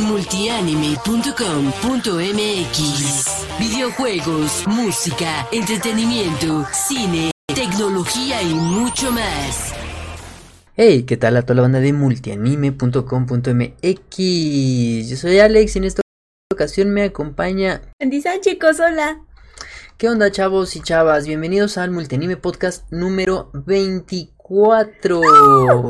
multianime.com.mx Videojuegos, música, entretenimiento, cine, tecnología y mucho más. Hey, ¿qué tal a toda la banda de multianime.com.mx? Yo soy Alex y en esta ocasión me acompaña... Bendición chicos, hola. ¿Qué onda chavos y chavas? Bienvenidos al Multianime Podcast número 24.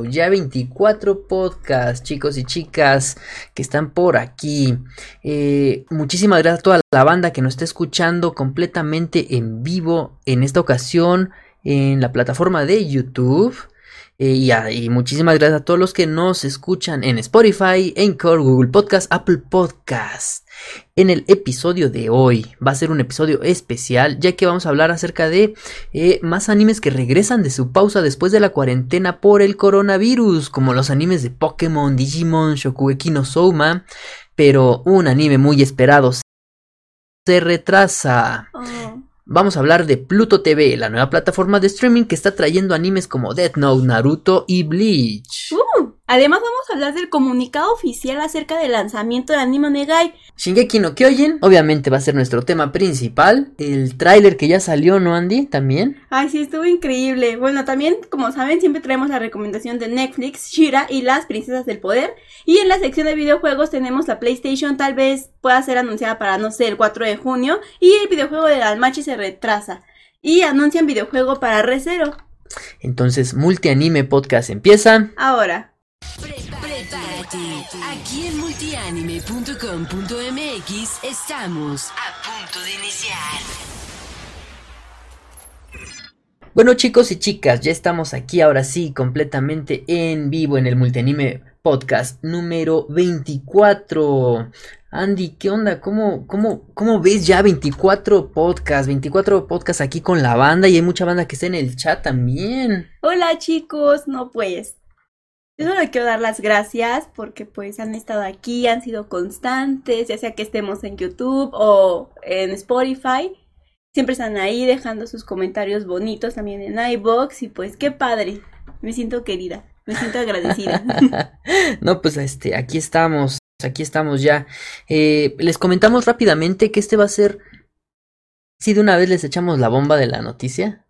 Ya 24 podcasts, chicos y chicas que están por aquí. Eh, muchísimas gracias a toda la banda que nos está escuchando completamente en vivo en esta ocasión en la plataforma de YouTube. Eh, y, muchísimas gracias a todos los que nos escuchan en Spotify, Anchor, Google Podcast, Apple Podcast. En el episodio de hoy va a ser un episodio especial ya que vamos a hablar acerca de eh, más animes que regresan de su pausa después de la cuarentena por el coronavirus, como los animes de Pokémon, Digimon, Shokugeki no Souma, pero un anime muy esperado se retrasa. Oh. Vamos a hablar de Pluto TV, la nueva plataforma de streaming que está trayendo animes como Death Note, Naruto y Bleach. Uh, además vamos a hablar del comunicado oficial acerca del lanzamiento de Anime Negai. Shingeki no Kyojin, obviamente va a ser nuestro tema principal. El tráiler que ya salió, ¿no, Andy? También. Ay, sí, estuvo increíble. Bueno, también, como saben, siempre traemos la recomendación de Netflix, Shira y las Princesas del Poder. Y en la sección de videojuegos tenemos la PlayStation, tal vez pueda ser anunciada para, no sé, el 4 de junio. Y el videojuego de Dalmachi se retrasa. Y anuncian videojuego para Recero. Entonces, Multianime Podcast empieza. Ahora. Prepárate. Aquí en multianime.com.mx estamos a punto de iniciar. Bueno chicos y chicas, ya estamos aquí ahora sí completamente en vivo en el Multianime Podcast número 24. Andy, ¿qué onda? ¿Cómo, cómo, cómo ves ya 24 podcasts? 24 podcasts aquí con la banda y hay mucha banda que está en el chat también. Hola chicos, no pues. Yo solo quiero dar las gracias porque pues han estado aquí, han sido constantes, ya sea que estemos en YouTube o en Spotify. Siempre están ahí dejando sus comentarios bonitos también en iBox y pues qué padre. Me siento querida, me siento agradecida. no, pues este, aquí estamos, aquí estamos ya. Eh, les comentamos rápidamente que este va a ser. Si de una vez les echamos la bomba de la noticia.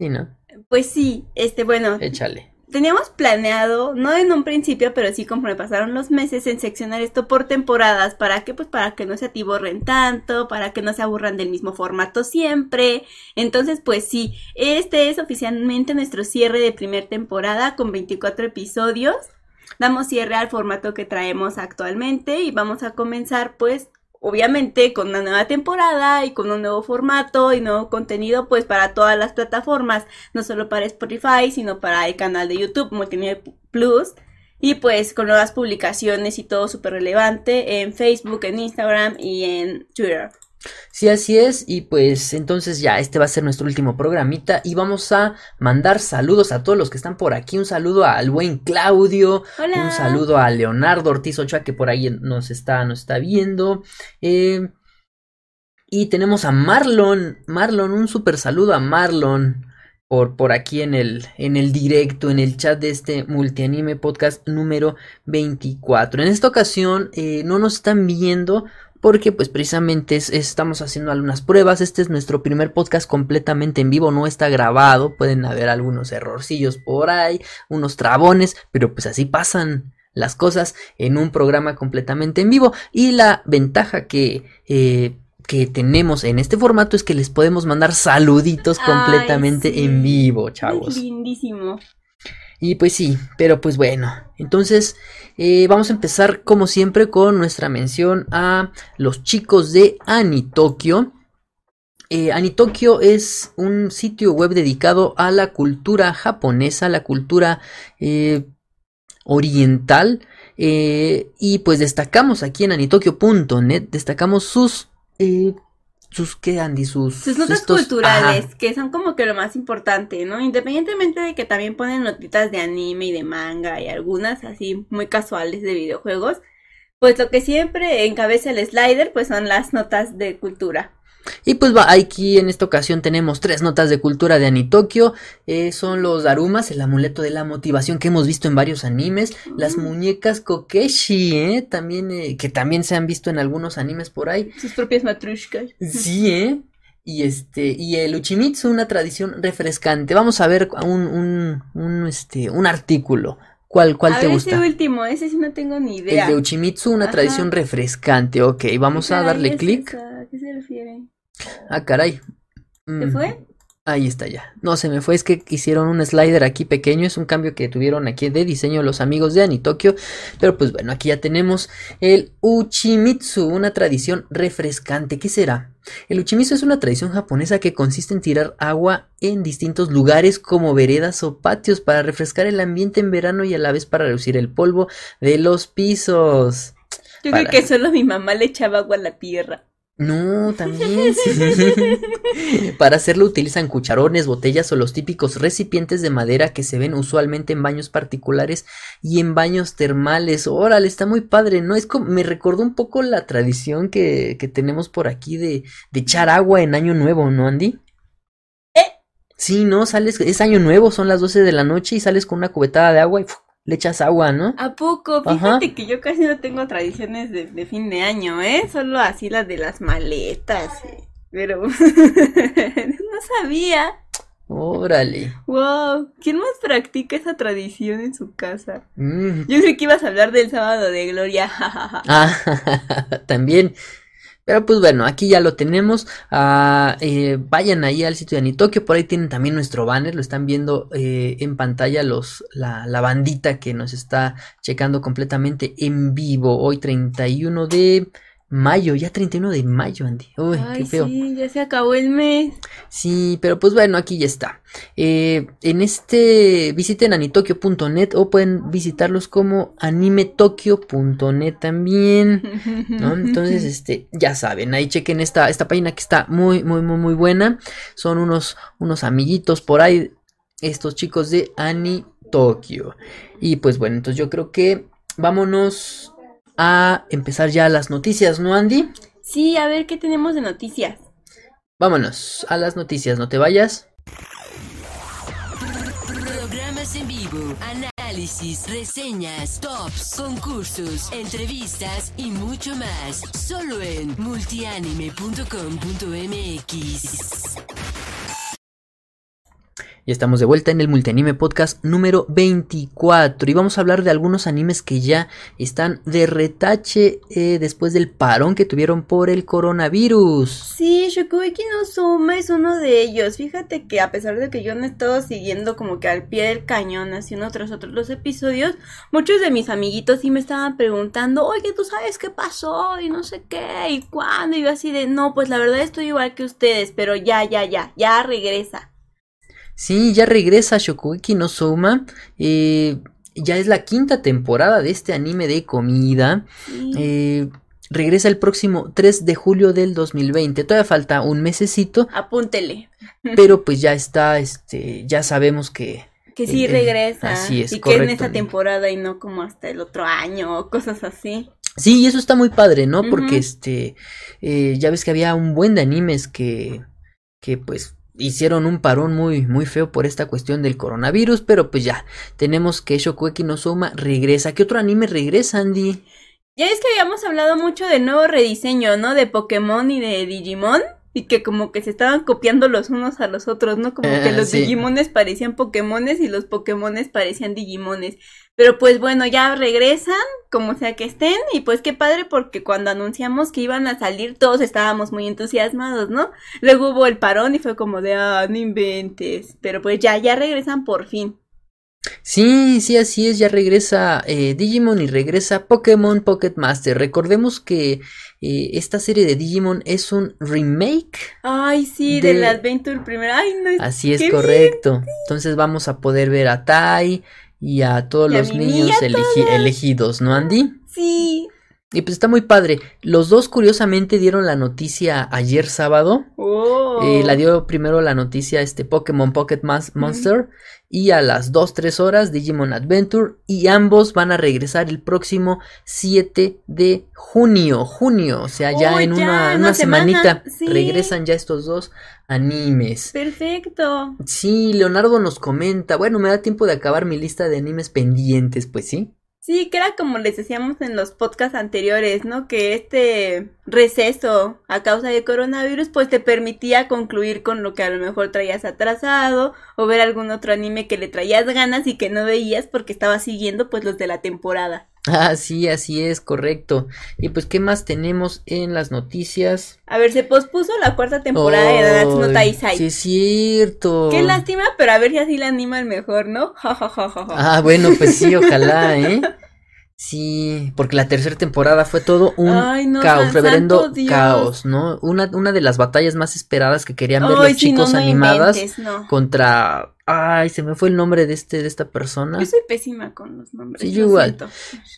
Sí, ¿no? Pues sí, este, bueno. Échale. Teníamos planeado, no en un principio, pero sí conforme pasaron los meses, en seccionar esto por temporadas. ¿Para qué? Pues para que no se atiborren tanto, para que no se aburran del mismo formato siempre. Entonces, pues sí, este es oficialmente nuestro cierre de primer temporada con 24 episodios. Damos cierre al formato que traemos actualmente y vamos a comenzar pues obviamente con una nueva temporada y con un nuevo formato y nuevo contenido pues para todas las plataformas, no solo para Spotify, sino para el canal de YouTube Multimedia Plus y pues con nuevas publicaciones y todo súper relevante en Facebook, en Instagram y en Twitter. Sí, así es. Y pues entonces ya este va a ser nuestro último programita. Y vamos a mandar saludos a todos los que están por aquí. Un saludo al buen Claudio. Hola. Un saludo a Leonardo Ortiz Ochoa que por ahí nos está, nos está viendo. Eh, y tenemos a Marlon. Marlon, un super saludo a Marlon. Por, por aquí en el, en el directo, en el chat de este multianime podcast número 24. En esta ocasión eh, no nos están viendo porque pues precisamente es- estamos haciendo algunas pruebas. Este es nuestro primer podcast completamente en vivo, no está grabado. Pueden haber algunos errorcillos por ahí, unos trabones, pero pues así pasan las cosas en un programa completamente en vivo. Y la ventaja que... eh, que tenemos en este formato es que les podemos mandar saluditos Ay, completamente sí. en vivo, chavos. Lindísimo. Y pues sí, pero pues bueno, entonces eh, vamos a empezar como siempre con nuestra mención a los chicos de Anitokyo. Eh, Anitokyo es un sitio web dedicado a la cultura japonesa, la cultura eh, oriental. eh, y pues destacamos aquí en anitokyo.net, destacamos sus... sus qué Andy sus Sus notas estos- culturales, ajá. que son como que lo más importante, ¿no? Independientemente de que también ponen notitas de anime y de manga y algunas así muy casuales de videojuegos, pues lo que siempre encabeza el slider pues son las notas de cultura. Y pues va, aquí en esta ocasión tenemos tres notas de cultura de Anitokyo. Eh, son los Darumas, el amuleto de la motivación que hemos visto en varios animes. Las muñecas Kokeshi, ¿eh? También, eh, que también se han visto en algunos animes por ahí. Sus propias matrushkas. Sí, ¿eh? Y este, y el Uchimitsu, una tradición refrescante. Vamos a ver un, un, un, este, un artículo. ¿Cuál, cuál a te ver gusta? ese último, ese sí no tengo ni idea. El de Uchimitsu, una Ajá. tradición refrescante. Ok, vamos a darle clic. ¿A qué se refiere? Ah, caray. ¿Se Mm, fue? Ahí está ya. No, se me fue, es que hicieron un slider aquí pequeño, es un cambio que tuvieron aquí de diseño los amigos de Anitokyo, pero pues bueno, aquí ya tenemos el Uchimitsu, una tradición refrescante. ¿Qué será? El Uchimitsu es una tradición japonesa que consiste en tirar agua en distintos lugares como veredas o patios para refrescar el ambiente en verano y a la vez para reducir el polvo de los pisos. Yo Para- creo que solo mi mamá le echaba agua a la tierra. No, también. sí. Para hacerlo utilizan cucharones, botellas o los típicos recipientes de madera que se ven usualmente en baños particulares y en baños termales. Órale, está muy padre, ¿no? Es como, me recordó un poco la tradición que, que tenemos por aquí de, de echar agua en Año Nuevo, ¿no, Andy? ¿Eh? Sí, ¿no? Sales, es Año Nuevo, son las 12 de la noche y sales con una cubetada de agua y ¡fu! Le echas agua, ¿no? ¿A poco? Ajá. Fíjate que yo casi no tengo tradiciones de, de fin de año, ¿eh? Solo así las de las maletas. eh. Pero no sabía. Órale. Wow, ¿quién más practica esa tradición en su casa? Mm, Yo creo que ibas a hablar del sábado de gloria. Ah, también. Pero pues bueno, aquí ya lo tenemos. Ah, eh, vayan ahí al sitio de Anitokyo. Por ahí tienen también nuestro banner. Lo están viendo eh, en pantalla los, la, la bandita que nos está checando completamente en vivo. Hoy 31 de mayo. Ya 31 de mayo, Andy. Uy, Ay, qué feo. sí, ya se acabó el mes. Sí, pero pues bueno, aquí ya está. Eh, en este visiten anitokyo.net o pueden visitarlos como animetokyo.net también. ¿no? Entonces, este, ya saben, ahí chequen esta, esta página que está muy, muy, muy, muy buena. Son unos, unos amiguitos por ahí, estos chicos de Anitokyo. Y pues bueno, entonces yo creo que vámonos a empezar ya las noticias, ¿no, Andy? Sí, a ver qué tenemos de noticias. Vámonos a las noticias, no te vayas. Programas en vivo, análisis, reseñas, tops, concursos, entrevistas y mucho más. Solo en multianime.com.mx. Y estamos de vuelta en el Multianime Podcast número 24 y vamos a hablar de algunos animes que ya están de retache eh, después del parón que tuvieron por el coronavirus. Sí, Shokugeki no Soma es uno de ellos. Fíjate que a pesar de que yo no he estado siguiendo como que al pie del cañón, así uno tras otro los episodios, muchos de mis amiguitos sí me estaban preguntando, oye, ¿tú sabes qué pasó? Y no sé qué, y cuándo, y yo así de, no, pues la verdad estoy igual que ustedes, pero ya, ya, ya, ya regresa. Sí, ya regresa Shokugeki no Souma. eh, ya es la quinta temporada de este anime de comida. Sí. eh, regresa el próximo 3 de julio del 2020. Todavía falta un mesecito, Apúntele. pero pues ya está, este, ya sabemos que Que sí Eh, regresa. así es, y que es en correcto, esta temporada y no como hasta el otro año o cosas así. Sí, y eso está muy padre, ¿no? Porque este, eh, ya ves que había un buen de animes que, que pues hicieron un parón muy, muy feo por esta cuestión del coronavirus, pero pues ya, tenemos que Shokugeki no Soma regresa. ¿Qué otro anime regresa, Andy? Ya es que habíamos hablado mucho del nuevo rediseño, ¿no? De Pokémon y de Digimon. Y que como que se estaban copiando los unos a los otros, ¿no? Como que Ah, los sí. Digimones parecían Pokémones y los Pokémones parecían Digimones. Pero pues bueno, ya regresan, como sea que estén. Y pues qué padre porque cuando anunciamos que iban a salir todos estábamos muy entusiasmados, ¿no? Luego hubo el parón y fue como de, ah, no inventes. Pero pues ya, ya regresan por fin. Sí, sí, así es, ya regresa eh, Digimon y regresa Pokémon Pocket Master. Recordemos que eh, esta serie de Digimon es un remake. Ay, sí, De- del Adventure primero. Ay, no es Así es ¡Qué correcto. Entonces vamos a poder ver a Tai y a todos Y los niños elegidos, ¿no, Andy? Sí. Y pues está muy padre. Los dos curiosamente dieron la noticia ayer sábado. Oh. Eh, la dio primero la noticia este Pokémon Pocket Mas- Monster y a las 2-3 horas Digimon Adventure y ambos van a regresar el próximo 7 de junio, junio, o sea, ya Oh, en ya, una, una semanita sí. regresan ya estos dos animes. Perfecto. Sí, Leonardo nos comenta, bueno, me da tiempo de acabar mi lista de animes pendientes, pues sí. Sí, que era como les decíamos en los podcasts anteriores, ¿no? Que este receso a causa de coronavirus pues te permitía concluir con lo que a lo mejor traías atrasado o ver algún otro anime que le traías ganas y que no veías porque estabas siguiendo pues los de la temporada. Ah, sí, así es, correcto. Y pues, ¿qué más tenemos en las noticias? A ver, se pospuso la cuarta temporada de Nanatsu no Taizai. Sí, es cierto. Qué lástima, pero a ver si así la animan mejor, ¿no? Ah, bueno, pues sí, ojalá, ¿eh? Sí, porque la tercera temporada fue todo un Ay, no, caos, reverendo caos, ¿no? Una, una de las batallas más esperadas que querían ver Ay, los chicos no animadas inventes, contra... Ay, se me fue el nombre de este, de esta persona. Yo soy pésima con los nombres. Sí, lo igual. siento.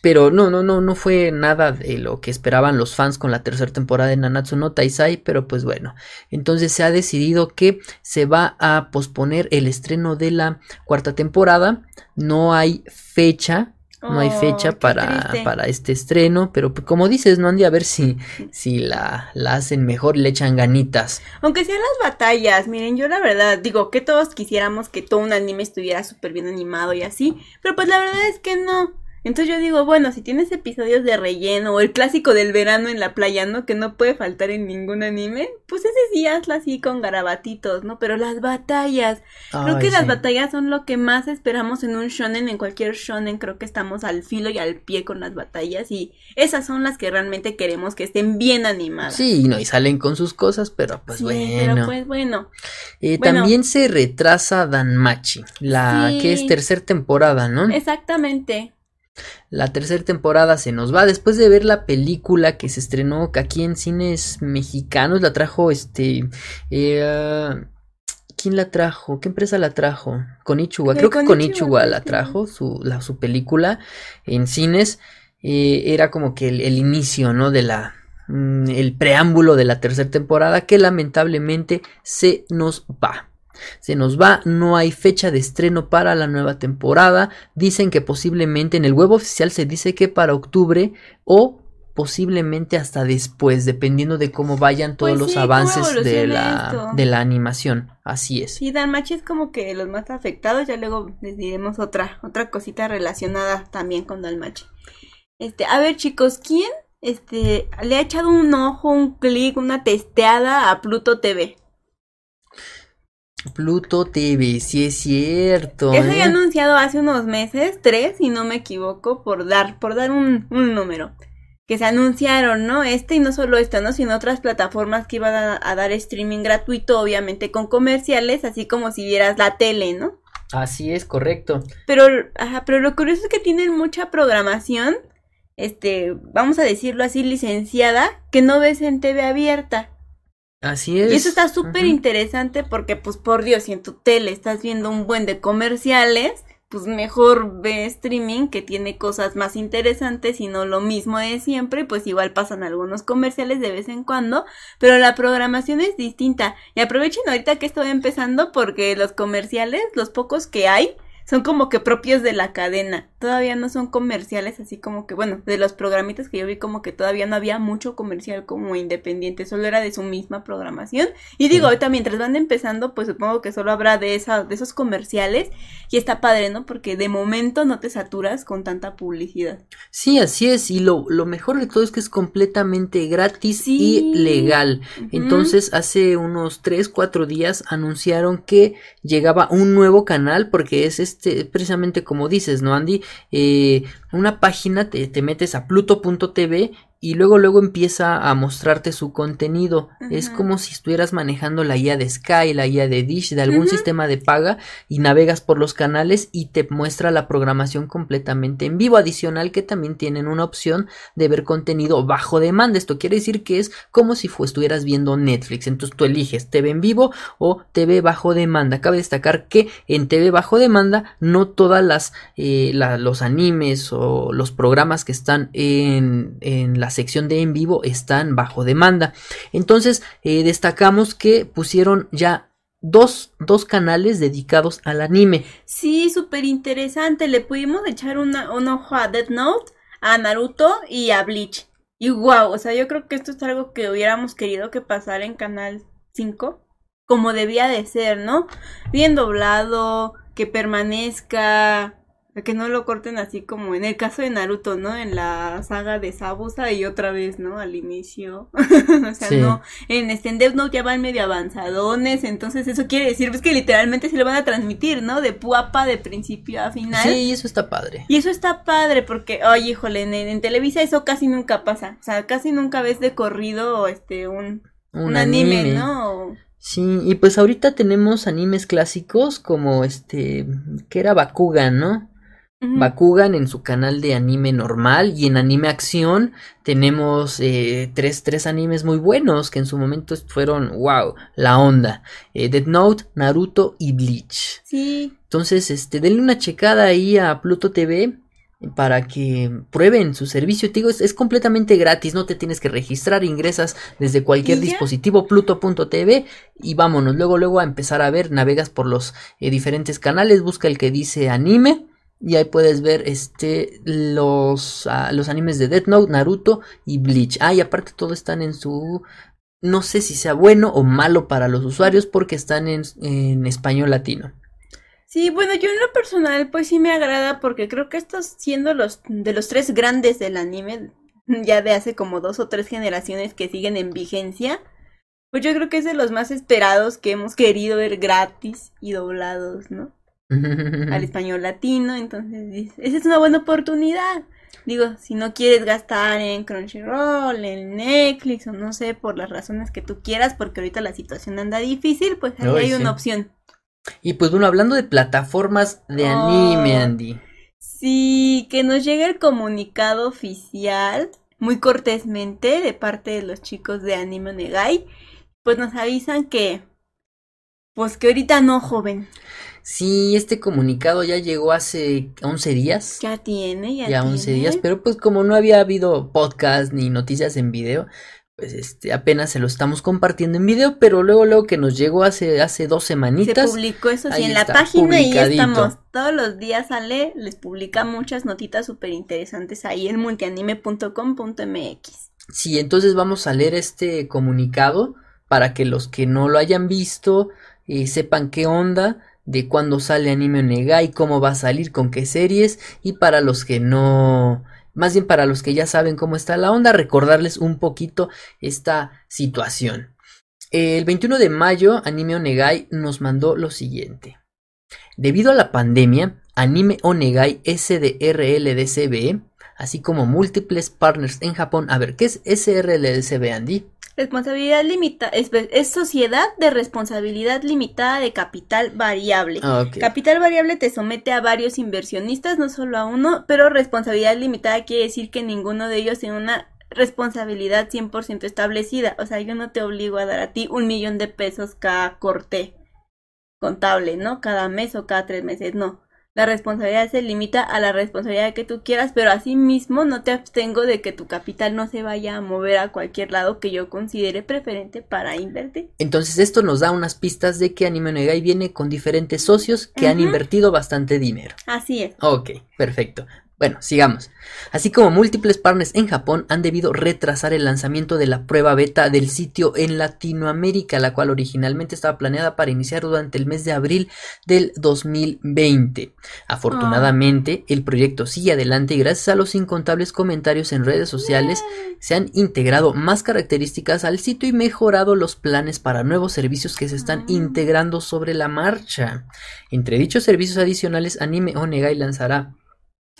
Pero no, no, no, no fue nada de lo que esperaban los fans con la tercera temporada de Nanatsu no Taizai, pero pues bueno, entonces se ha decidido que se va a posponer el estreno de la cuarta temporada, no hay fecha, no hay fecha para, para este estreno, pero pues, como dices, no Andy, a ver si, si la, la hacen mejor le echan ganitas. Aunque sean las batallas, miren, yo la verdad digo que todos quisiéramos que todo un anime estuviera súper bien animado y así, pero pues la verdad es que no. Entonces yo digo, bueno, si tienes episodios de relleno o el clásico del verano en la playa, ¿no? Que no puede faltar en ningún anime, pues ese sí hazla así con garabatitos, ¿no? Pero las batallas, creo que las batallas son lo que más esperamos en un shonen, en cualquier shonen, creo que estamos al filo y al pie con las batallas y esas son las que realmente queremos que estén bien animadas. Sí, no, y salen con sus cosas, pero pues Sí, bueno. pero pues bueno. Eh, bueno. También se retrasa Danmachi, la Sí. que es tercera temporada, ¿no? Exactamente. La tercera temporada se nos va después de ver la película que se estrenó aquí en cines mexicanos. La trajo este. eh, ¿Quién la trajo? ¿Qué empresa la trajo? Konichiwa. Eh, Creo que Konichiwa, Konichiwa creo la que- trajo, su, la, su película en cines. Eh, era como que el, el inicio, ¿no? De la. mm, el preámbulo de la tercera temporada que lamentablemente se nos va. Se nos va, no hay fecha de estreno para la nueva temporada. Dicen que posiblemente en el web oficial se dice que para octubre o posiblemente hasta después, dependiendo de cómo vayan todos Pues los sí, avances de la, de la animación. Así es. Sí, Danmachi es como que los más afectados. Ya luego les diremos otra, otra cosita relacionada también con Danmachi. Este, a ver, chicos, ¿quién este le ha echado un ojo, un clic, una testeada a Pluto TV? Pluto TV, sí es cierto. Eso ya ¿eh? anunciado hace unos meses, tres, si no me equivoco, por dar, por dar un, un número. Que se anunciaron, ¿no? Este y no solo esto, ¿no? Sino otras plataformas que iban a, a dar streaming gratuito, obviamente con comerciales, así como si vieras la tele, ¿no? Así es, correcto. Pero, ajá, pero lo curioso es que tienen mucha programación, este, vamos a decirlo así, licenciada, que no ves en TV abierta. Así es. Y eso está súper interesante porque, pues, por Dios, si en tu tele estás viendo un buen de comerciales, pues mejor ve streaming que tiene cosas más interesantes y no lo mismo de siempre, pues igual pasan algunos comerciales de vez en cuando, pero la programación es distinta. Y aprovechen ahorita que estoy empezando porque los comerciales, los pocos que hay, son como que propios de la cadena. Todavía no son comerciales, así como que, bueno, de los programitas que yo vi como que todavía no había mucho comercial como independiente, solo era de su misma programación. Y digo, ahorita mientras van empezando, pues supongo que solo habrá de esa, de esos comerciales. Y está padre, ¿no? Porque de momento no te saturas con tanta publicidad. Sí, así es. Y lo, lo mejor de todo es que es completamente gratis Sí. y legal. Entonces, hace unos 3, 4 días anunciaron que llegaba un nuevo canal, porque es este, precisamente como dices, ¿no, Andy? Eh, una página, te, te metes a pluto.tv y luego luego empieza a mostrarte su contenido. Es como si estuvieras manejando la guía de Sky, la guía de Dish, de algún sistema de paga y navegas por los canales y te muestra la programación completamente en vivo. Adicional que también tienen una opción de ver contenido bajo demanda. Esto quiere decir que es como si estuvieras viendo Netflix. Entonces tú eliges TV en vivo o TV bajo demanda. Cabe destacar que en TV bajo demanda no todas las eh, la- los animes o los programas que están en, en la sección de en vivo están bajo demanda. Entonces eh, destacamos que pusieron ya dos, dos canales dedicados al anime. Sí, súper interesante. Le pudimos echar una, un ojo a Death Note, a Naruto y a Bleach. Y wow, o sea, yo creo que esto es algo que hubiéramos querido que pasara en Canal 5, como debía de ser, ¿no? Bien doblado, que permanezca, que no lo corten así como en el caso de Naruto, ¿no? En la saga de Sabusa y otra vez, ¿no? Al inicio. o sea, Sí. no. En este Death Note ya van medio avanzadones, entonces eso quiere decir pues que literalmente se lo van a transmitir, ¿no? De puapa de principio a final. Sí, eso está padre. Y eso está padre porque, oye, híjole, en, en Televisa eso casi nunca pasa. O sea, casi nunca ves de corrido este un, Un, un anime, ¿no? Sí, y pues ahorita tenemos animes clásicos como este, que era Bakugan, ¿no? Bakugan en su canal de anime normal y en anime acción tenemos eh, tres, tres animes muy buenos que en su momento fueron, wow, la onda. Eh, Death Note, Naruto y Bleach. Sí, Entonces, este, denle una checada ahí a Pluto TV para que prueben su servicio. Te digo, es, es completamente gratis, no te tienes que registrar, ingresas desde cualquier dispositivo pluto.tv y vámonos. Luego, luego a empezar a ver, navegas por los eh, diferentes canales, busca el que dice anime. Y ahí puedes ver este los, ah, los animes de Death Note, Naruto y Bleach. Ah, y aparte todo están en su no sé si sea bueno o malo para los usuarios porque están en, en español latino. Sí, bueno, yo en lo personal pues sí me agrada porque creo que estos siendo los de los tres grandes del anime ya de hace como dos o tres generaciones que siguen en vigencia, pues yo creo que es de los más esperados que hemos querido ver gratis y doblados, ¿no? Al español latino, entonces esa es una buena oportunidad. Digo, si no quieres gastar en Crunchyroll, en Netflix o no sé, por las razones que tú quieras, porque ahorita la situación anda difícil, pues ahí Ay, hay sí. una opción. Y pues bueno, hablando de plataformas de anime, Oh. Andy. Sí, que nos llegue el comunicado oficial, muy cortésmente, de parte de los chicos de Anime Onegai, pues nos avisan que, pues que ahorita no, joven, Sí, este comunicado ya llegó hace 11 días. ya tiene, ya, Ya 11 tiene. días, pero pues como no había habido podcast ni noticias en video, pues este apenas se lo estamos compartiendo en video, pero luego luego que nos llegó hace hace dos Se semanitas. publicó eso sí en la página y estamos. Todos los días sale, les publica muchas notitas súper interesantes ahí en multianime.com.mx. Sí, entonces vamos a leer este comunicado para que los que no lo hayan visto eh, sepan qué onda, de cuándo sale Anime Onegai, cómo va a salir, con qué series, y para los que no, más bien para los que ya saben cómo está la onda, recordarles un poquito esta situación. El 21 de mayo, Anime Onegai nos mandó lo siguiente. Debido a la pandemia, Anime Onegai SDRLDCB, así como múltiples partners en Japón. A ver, ¿qué es SRLDCB, Andy? Responsabilidad limitada, es, es sociedad de responsabilidad limitada de capital variable. Ah. Capital variable te somete a varios inversionistas, no solo a uno, pero responsabilidad limitada quiere decir que ninguno de ellos tiene una responsabilidad 100% establecida. O sea, yo no te obligo a dar a ti un millón de pesos cada corte contable, ¿no? Cada mes o cada tres meses, no. La responsabilidad se limita a la responsabilidad que tú quieras, pero asimismo no te abstengo de que tu capital no se vaya a mover a cualquier lado que yo considere preferente para invertir. Entonces esto nos da unas pistas de que Anime Onegai viene con diferentes socios que han invertido bastante dinero. Así es. Ok, perfecto. Bueno, sigamos. Así como múltiples partners en Japón han debido retrasar el lanzamiento de la prueba beta del sitio en Latinoamérica, la cual originalmente estaba planeada para iniciar durante el mes de abril del 2020. Afortunadamente, el proyecto sigue adelante y gracias a los incontables comentarios en redes sociales se han integrado más características al sitio y mejorado los planes para nuevos servicios que se están Ah. integrando sobre la marcha. Entre dichos servicios adicionales, Anime Onegai lanzará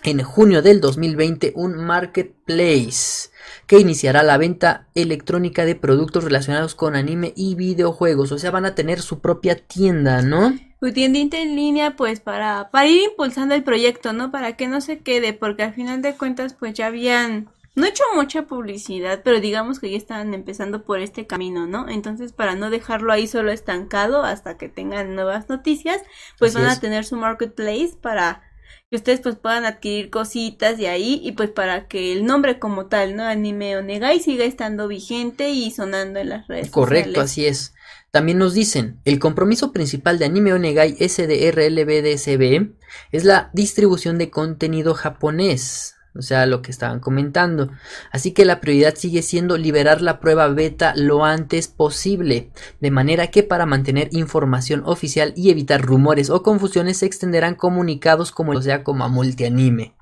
en junio del 2020 un marketplace que iniciará la venta electrónica de productos relacionados con anime y videojuegos. O sea, van a tener su propia tienda, ¿no? Tu tiendita en línea, pues para, para ir impulsando el proyecto, ¿no? Para que no se quede, porque al final de cuentas, pues ya habían, no hecho mucha publicidad, pero digamos que ya estaban empezando por este camino, ¿no? Entonces, para no dejarlo ahí solo estancado hasta que tengan nuevas noticias, pues Así van es. a tener su marketplace para que ustedes pues puedan adquirir cositas de ahí y pues para que el nombre como tal, ¿no? Anime Onegai siga estando vigente y sonando en las redes Correcto, así es. También nos dicen, el compromiso principal de Anime Onegai SDRLBDSB es la distribución de contenido japonés o sea, lo que estaban comentando. Así que la prioridad sigue siendo liberar la prueba beta lo antes posible, de manera que para mantener información oficial y evitar rumores o confusiones se extenderán comunicados como o sea como a multianime.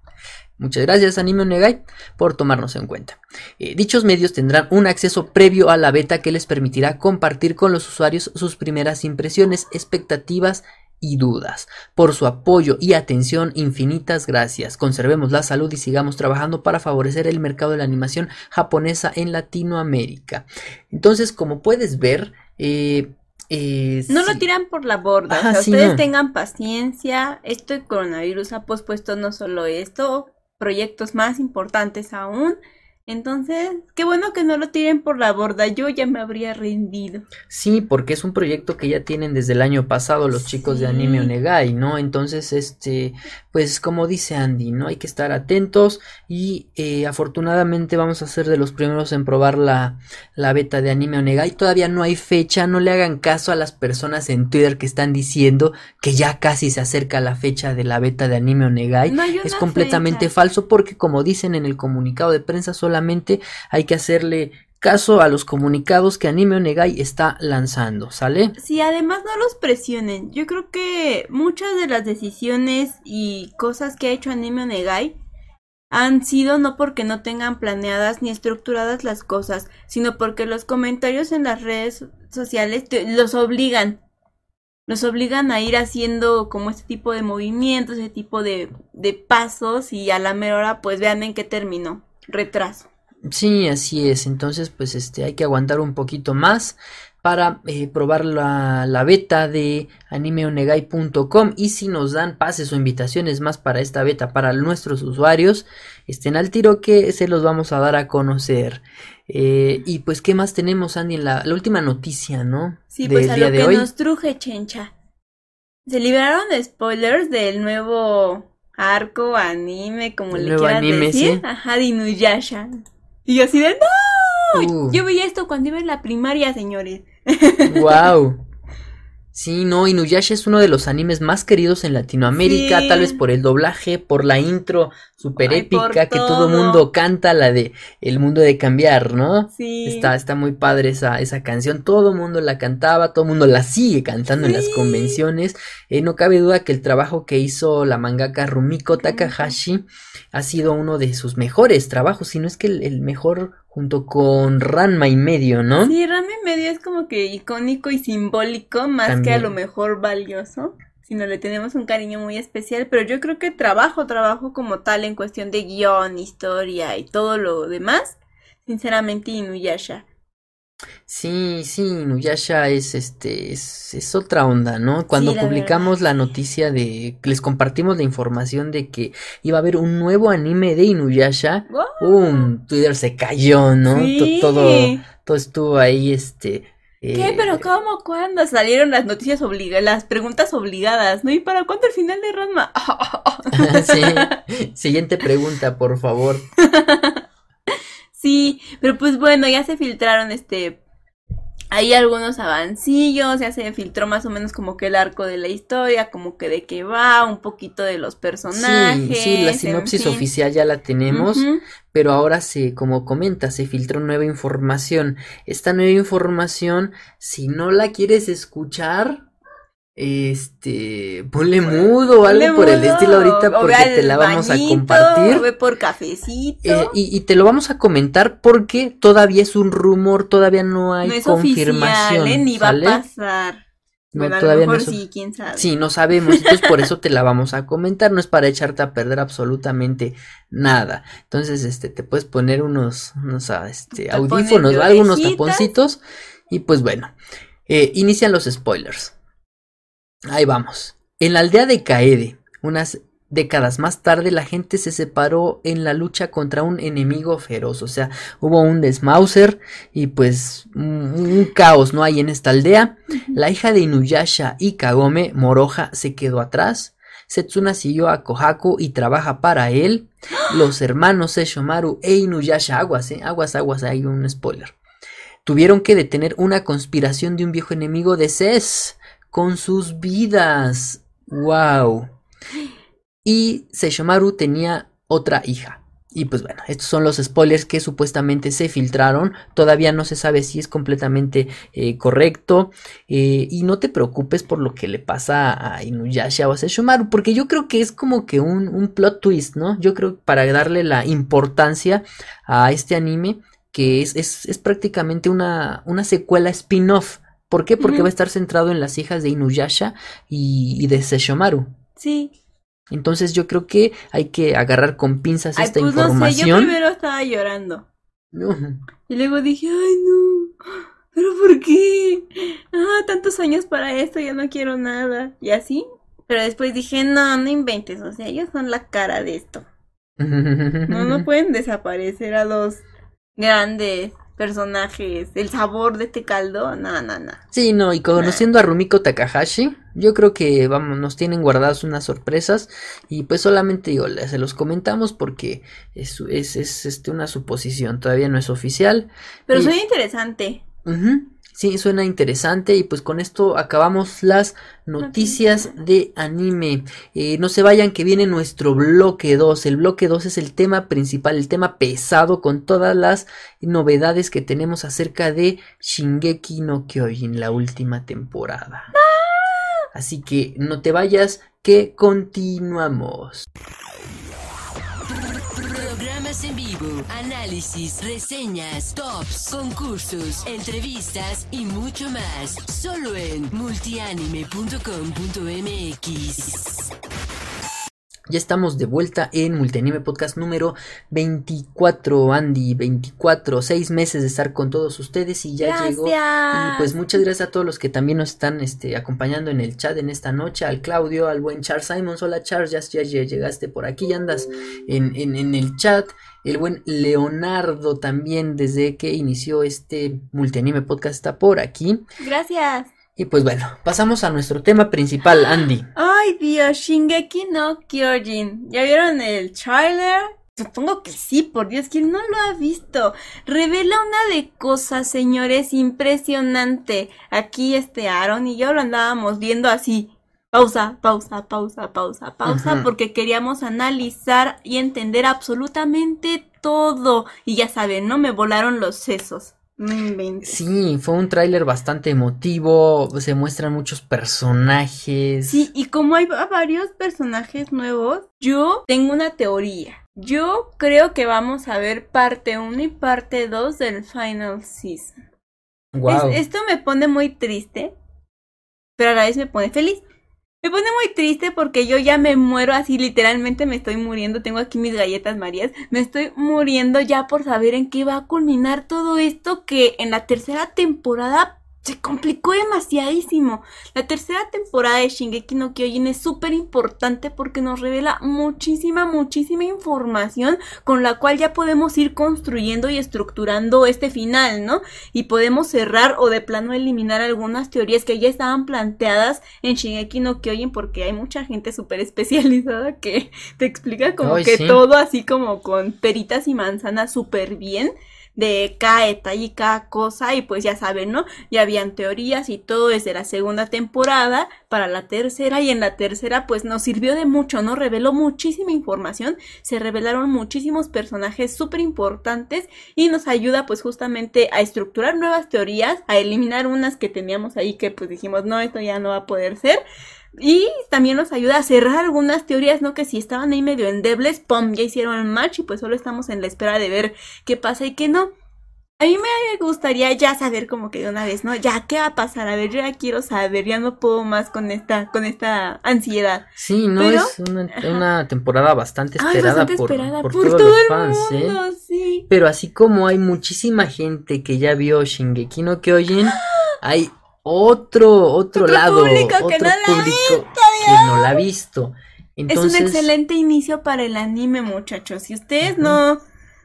Muchas gracias Anime Onegai por tomarnos en cuenta. Eh, dichos medios tendrán un acceso previo a la beta que les permitirá compartir con los usuarios sus primeras impresiones, expectativas y dudas. Por su apoyo y atención infinitas gracias. Conservemos la salud y sigamos trabajando para favorecer el mercado de la animación japonesa en Latinoamérica. Entonces, como puedes ver, eh, eh, no lo tiran por la borda. ustedes tengan paciencia. Este coronavirus ha pospuesto no solo esto, proyectos más importantes aún. Entonces, qué bueno que no lo tiren por la borda, yo ya me habría rendido. Sí, porque es un proyecto que ya tienen desde el año pasado los chicos de Anime Onegai, ¿no? Entonces, este, pues como dice Andy, ¿no? Hay que estar atentos y eh, afortunadamente vamos a ser de los primeros en probar la, la beta de Anime Onegai. Todavía no hay fecha, no le hagan caso a las personas en Twitter que están diciendo que ya casi se acerca la fecha de la beta de Anime Onegai. es completamente falso porque como dicen en el comunicado de prensa solamente hay que hacerle caso a los comunicados que Anime Onegai está lanzando, ¿sale? Sí, además no los presionen. Yo creo que muchas de las decisiones y cosas que ha hecho Anime Onegai han sido no porque no tengan planeadas ni estructuradas las cosas, sino porque los comentarios en las redes sociales los obligan. Los obligan a ir haciendo como este tipo de movimientos, ese tipo de, de pasos y a la mera hora pues vean en qué terminó. Retraso. Sí, así es. Entonces, pues este, hay que aguantar un poquito más para eh, probar la, la, beta de animeonegai.com y si nos dan pases o invitaciones más para esta beta para nuestros usuarios, estén al tiro que se los vamos a dar a conocer. Eh, y pues, ¿qué más tenemos, Andy? En la, última noticia, ¿no? Sí, pues a lo que nos truje, chencha. Se liberaron spoilers del nuevo arco, anime, como le quieras decir. Ajá, de Inuyasha. Y yo así de ¡No! Uh. Yo veía esto cuando iba en la primaria, señores. Wow. Sí, no, Inuyasha es uno de los animes más queridos en Latinoamérica, tal vez por el doblaje, por la intro super épica que todo mundo canta, la de El mundo de cambiar, ¿no? Sí. Está, está muy padre esa, esa canción, todo mundo la cantaba, todo mundo la sigue cantando en las convenciones. Eh, no cabe duda que el trabajo que hizo la mangaka Rumiko Takahashi ha sido uno de sus mejores trabajos, si no es que el mejor junto con Ranma y medio, ¿no? Sí, Ranma y medio es como que icónico y simbólico, más que a lo mejor valioso, sino le tenemos un cariño muy especial, pero yo creo que trabajo, trabajo como tal en cuestión de guion, historia y todo lo demás, sinceramente Inuyasha. Sí, sí, Nuyasha es este es, otra onda, ¿no? Cuando publicamos la noticia de les compartimos la información de que iba a haber un nuevo anime de Inuyasha, ¡um! Twitter se cayó, ¿no? Todo todo estuvo ahí este ¿Qué? ¿Pero eh, cómo? ¿Cuándo? Salieron las noticias obligadas, las preguntas obligadas, ¿no? ¿Y para cuándo el final de Ranma? sí. Siguiente pregunta, por favor. Sí, pero pues bueno, ya se filtraron este hay algunos avancillos, ya se filtró más o menos como que el arco de la historia, como que de qué va, un poquito de los personajes. Sí, sí la sinopsis oficial ya la tenemos, pero ahora se, como comenta, se filtró nueva información. Esta nueva información, si no la quieres escuchar, este, ponle mudo o algo por el estilo ahorita porque te la vamos a compartir. Ve por cafecito. Eh, y, te lo vamos a comentar porque todavía es un rumor, todavía no hay confirmación. ¿eh? Ni va a pasar. No, todavía no sí, quién sabe. Sí, no sabemos, entonces por eso te la vamos a comentar, no es para echarte a perder absolutamente nada. Entonces, este, te puedes poner unos, unos ah, este, audífonos algunos taponcitos y pues bueno, eh, inician los spoilers. Ahí vamos. En la aldea de Kaede, unas décadas más tarde, la gente se separó en la lucha contra un enemigo feroz. O sea, hubo un desmauser y pues un, caos no hay en esta aldea. La hija de Inuyasha y Kagome, Moroja, se quedó atrás. Setsuna siguió a Kohaku y trabaja para él. Los hermanos Seshomaru e Inuyasha, aguas, eh, aguas, aguas, hay un spoiler. Tuvieron que detener una conspiración de un viejo enemigo de Ses con sus vidas. ¡Wow! Y Seshomaru tenía otra hija. Y pues bueno, estos son los spoilers que supuestamente se filtraron. Todavía no se sabe si es completamente eh, correcto. Eh, y no te preocupes por lo que le pasa a Inuyasha o a Sesshomaru, porque yo creo que es como que un, un plot twist, ¿no? Yo creo que para darle la importancia a este anime, que es, es, es prácticamente una, una secuela spin-off. ¿Por qué? Porque va a estar centrado en las hijas de Inuyasha y, y de Sesshomaru. Sí. Entonces yo creo que hay que agarrar con pinzas Ay, esta pues no sé, yo información. primero estaba llorando. Ujú. Y luego dije, ay no, pero ¿por qué? Ah, tantos años para esto, ya no quiero nada. Y así. Pero después dije, no, no inventes, o sea, ellos son la cara de esto. No, no pueden desaparecer a los grandes personajes, el sabor de este caldo, no, no, no. Sí, no, y conociendo a Rumiko Takahashi, yo creo que vamos, nos tienen guardadas unas sorpresas y pues solamente digo, se los comentamos porque es, es, es, este, una suposición, todavía no es oficial. Pero Y- suena interesante. Sí, suena interesante y pues con esto acabamos las noticias de anime. Eh, no se vayan que viene nuestro bloque 2. El bloque 2 es el tema principal, el tema pesado con todas las novedades que tenemos acerca de Shingeki no Kyojin, la última temporada. Así que no te vayas que continuamos. En vivo, análisis, reseñas, tops, concursos, entrevistas y mucho más. Solo en multianime.com.mx. Ya estamos de vuelta en Multianime Podcast número 24, Andy, 24, seis meses de estar con todos ustedes y ya llegó. Y Gracias. pues muchas gracias a todos los que también nos están este, acompañando en el chat en esta noche, al Claudio, al buen Charles Simon, hola Charles, ya, ya- ya llegaste por aquí, ya andas en, en, en el chat, el buen Leonardo también desde que inició este Multianime Podcast está por aquí. Gracias. Y pues bueno, pasamos a nuestro tema principal, Andy. Ay, Dios, Shingeki no Kyojin. ¿Ya vieron el trailer? Supongo que sí, por Dios, ¿quién no lo ha visto? Revela una de cosas, señores, impresionante. Aquí este Aaron y yo lo andábamos viendo así. Pausa, pausa, pausa, pausa, pausa, porque queríamos analizar y entender absolutamente todo. Y ya saben, ¿no? Me volaron los sesos. Sí, fue un tráiler bastante emotivo, se muestran muchos personajes. Sí, y como hay va- varios personajes nuevos, yo tengo una teoría. Yo creo que vamos a ver parte 1 y parte 2 del Final Season. Wow. Es- esto me pone muy triste, pero a la vez me pone feliz. Me pone muy triste porque yo ya me muero así, literalmente me estoy muriendo. Tengo aquí mis galletas Marías. Me estoy muriendo ya por saber en qué va a culminar todo esto que en la tercera temporada se complicó demasiadísimo. La tercera temporada de Shingeki no Kyojin es súper importante porque nos revela muchísima, muchísima información con la cual ya podemos ir construyendo y estructurando este final, ¿no? y podemos cerrar o de plano eliminar algunas teorías que ya estaban planteadas en Shingeki no Kyojin porque hay mucha gente súper especializada que te explica como Ay, que sí. todo así como con peritas y manzanas súper bien de cada detalle y cada cosa y pues ya saben, ¿no? Ya habían teorías y todo desde la segunda temporada para la tercera y en la tercera pues nos sirvió de mucho, ¿no? Reveló muchísima información, se revelaron muchísimos personajes súper importantes y nos ayuda pues justamente a estructurar nuevas teorías, a eliminar unas que teníamos ahí que pues dijimos no, esto ya no va a poder ser. Y también nos ayuda a cerrar algunas teorías, ¿no? Que si estaban ahí medio endebles, ¡pum! Ya hicieron el match y pues solo estamos en la espera de ver qué pasa y qué no. A mí me gustaría ya saber como que de una vez, ¿no? Ya, ¿qué va a pasar? A ver, yo ya quiero saber, ya no puedo más con esta, con esta ansiedad. Sí, no Pero- es una, una temporada bastante Ay, esperada, bastante por, esperada por por, todos todo los el fans, ¿eh? sí. Pero así como hay muchísima gente que ya vio Shingeki no Kyojin, hay otro, otro, Otro lado, público que otro no la ha público que no la ha visto. Entonces, Es un excelente inicio para el anime, muchachos. Si ustedes no,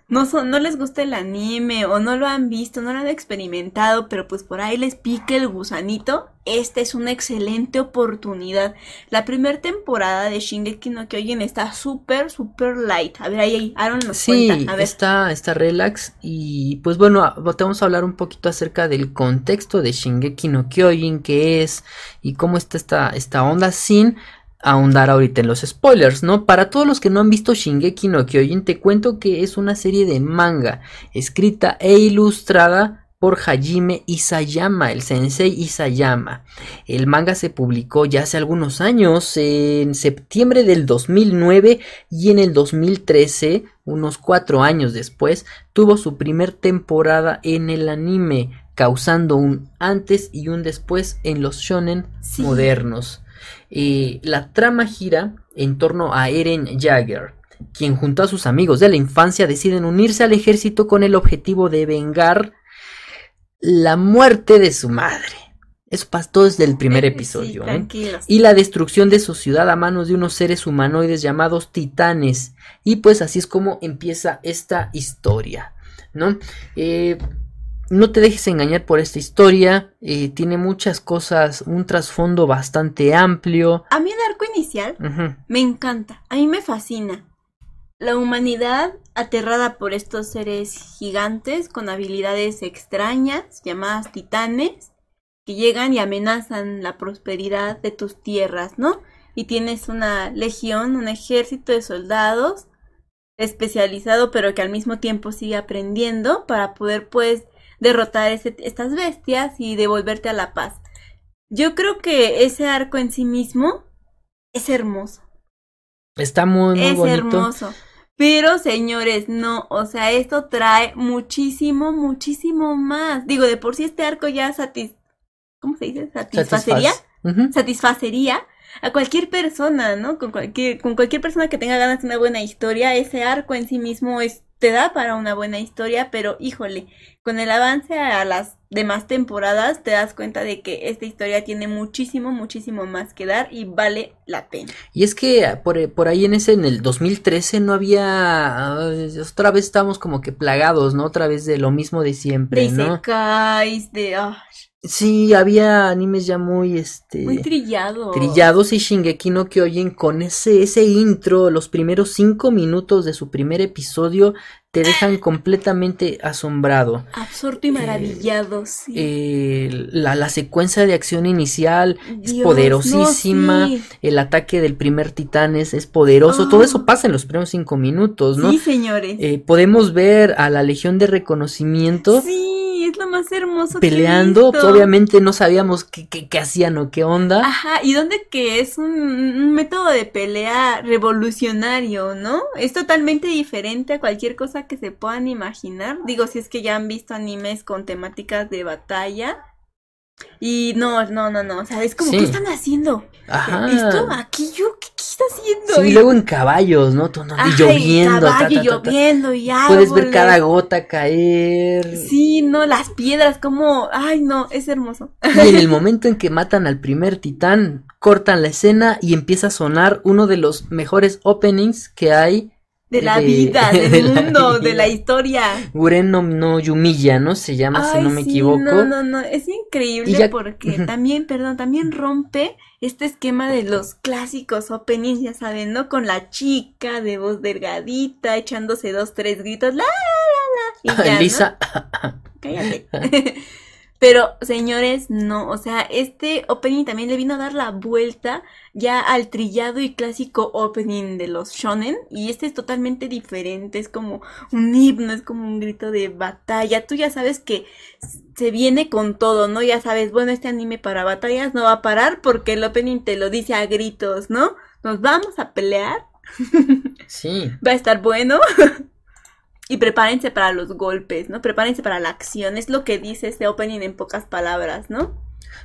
no son, no les gusta el anime o no lo han visto, no lo han experimentado, pero pues por ahí les pique el gusanito, esta es una excelente oportunidad. La primera temporada de Shingeki no Kyojin está súper, súper light. A ver, ahí, ahí Aaron nos Sí, cuenta. A ver. está, está relax y pues bueno, te vamos a hablar un poquito acerca del contexto de Shingeki no Kyojin, qué es y cómo está esta, esta onda sin ahondar ahorita en los spoilers, ¿no? Para todos los que no han visto Shingeki no Kyojin, te cuento que es una serie de manga escrita e ilustrada por Hajime Isayama, el sensei Isayama. El manga se publicó ya hace algunos años, en septiembre del 2009 y en el 2013, unos cuatro años después, tuvo su primer temporada en el anime, causando un antes y un después en los shonen Sí. modernos. Eh, la trama gira en torno a Eren Jagger, quien junto a sus amigos de la infancia deciden unirse al ejército con el objetivo de vengar la muerte de su madre. Eso pasó desde el primer episodio. Sí, ¿eh? y la destrucción de su ciudad a manos de unos seres humanoides llamados titanes. Y pues así es como empieza esta historia, ¿no? Eh, no te dejes engañar por esta historia, eh, tiene muchas cosas, un trasfondo bastante amplio. A mí el arco inicial me encanta, a mí me fascina. La humanidad aterrada por estos seres gigantes con habilidades extrañas llamadas titanes que llegan y amenazan la prosperidad de tus tierras, ¿no? Y tienes una legión, un ejército de soldados especializado pero que al mismo tiempo sigue aprendiendo para poder pues derrotar ese- estas bestias y devolverte a la paz. Yo creo que ese arco en sí mismo es hermoso. Está muy, muy es bonito. hermoso. Pero señores, no, o sea, esto trae muchísimo, muchísimo más. Digo, de por sí este arco ya satis... ¿Cómo se dice? Satisfacería. Satisfaz-. Satisfacería a cualquier persona, ¿no? Con cualquier, con cualquier persona que tenga ganas de una buena historia, ese arco en sí mismo es, te da para una buena historia, pero híjole, con el avance a las demás temporadas te das cuenta de que esta historia tiene muchísimo, muchísimo más que dar y vale la pena. Y es que ah, por, por ahí en ese, en el 2013 no había, ah, otra vez estamos como que plagados, ¿no? Otra vez de lo mismo de siempre, De ¿no? Isekais, de... ah, Sí, había animes ya muy, este... muy trillado. Trillados y Shingeki no Kyojin con ese, ese intro, los primeros cinco minutos de su primer episodio te dejan completamente asombrado. Absorto y maravillado, sí. Eh, la, la secuencia de acción inicial es poderosísima, no, sí. el ataque del primer titán es, es poderoso, todo Ah. eso pasa en los primeros cinco minutos, ¿no? Sí, señores. Eh, podemos ver a la Legión de Reconocimiento sí, es lo más hermoso que he peleando, visto. obviamente no sabíamos qué, qué- qué hacían o qué onda. Ajá, y dónde que es un, un método de pelea revolucionario, ¿no? Es totalmente diferente a cualquier cosa que se puedan imaginar. Digo, si es que ya han visto animes con temáticas de batalla. Y no, no, no, no. O sea, es como, Sí. ¿qué están haciendo? Ajá. ¿Esto? ¿Aquí yo? ¿Qué, qué está haciendo? Sí, Y- luego en caballos, ¿no? Tú, no, Ajá, y lloviendo, caballo, ta, y ta, ta. lloviendo, y Puedes ver árboles. cada gota caer. Sí, no, las piedras, como, ay, no, es hermoso. Y en el momento en que matan al primer titán, cortan la escena y empieza a sonar uno de los mejores openings que hay. De la vida, del de mundo, de la historia. Guren no, no Yumiya, ¿no? Se llama, si no me sí, equivoco. No, no, no, es increíble ya- porque también, perdón, también rompe este esquema de los clásicos openings, ya saben, ¿no? Con la chica de voz delgadita, echándose dos, tres gritos, la, la, la, y ya, ¿no? Lisa, Cállate. Pero, señores, no, o sea, este opening también le vino a dar la vuelta ya al trillado y clásico opening de los shonen. Y este es totalmente diferente, es como un himno, es como un grito de batalla. Tú ya sabes que se viene con todo, ¿no? Ya sabes, bueno, este anime para batallas no va a parar porque el opening te lo dice a gritos, ¿no? Nos vamos a pelear, sí. va a estar bueno. Y prepárense para los golpes, ¿no? Prepárense para la acción. Es lo que dice este opening en pocas palabras, ¿no?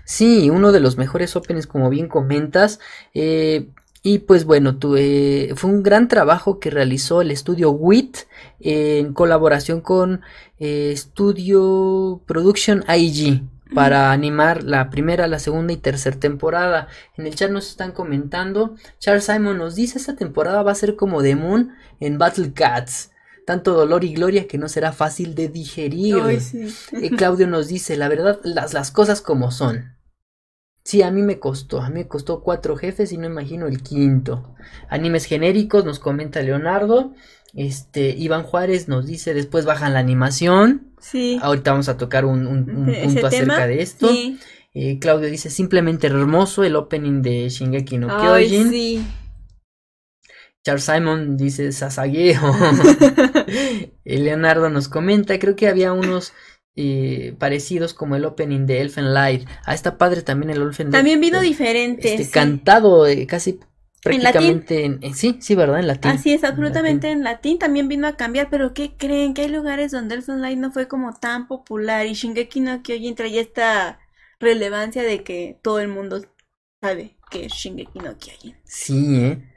Sí, uno de los mejores openings, como bien comentas. eh, y pues bueno, tu- eh, fue un gran trabajo que realizó el estudio WIT en colaboración con eh, Studio Production IG para animar la primera, la segunda y tercera temporada. En el chat nos están comentando. Charles Simon nos dice, esta temporada va a ser como The Moon en Battle Cats. Tanto dolor y gloria que no será fácil de digerir. Ay, sí. Eh, Claudio nos dice, la verdad, las, las cosas como son. Sí, a mí me costó, a mí me costó cuatro jefes y no imagino el quinto. Animes genéricos, nos comenta Leonardo. Este, Iván Juárez nos dice, después bajan la animación. Sí. Ahorita vamos a tocar un, un- un punto acerca tema, de esto. Sí. Eh, Claudio dice, simplemente hermoso el opening de Shingeki no Ay, Kyojin. sí. Charles Simon dice Sasageo. Leonardo nos comenta, creo que había unos eh, parecidos como el opening de Elfen Light. Ah, está padre también el Elfen Light. También vino eh, diferente. este, sí. cantado eh, casi ¿En latín? prácticamente en, eh, sí, sí, ¿verdad? En latín. Así es, En absolutamente latín. en latín también vino a cambiar, pero ¿qué creen? Que hay lugares donde el Sunlight no fue como tan popular y Shingeki no Kyojin traía esta relevancia de que todo el mundo sabe que es Shingeki no Kyojin. Sí, ¿eh?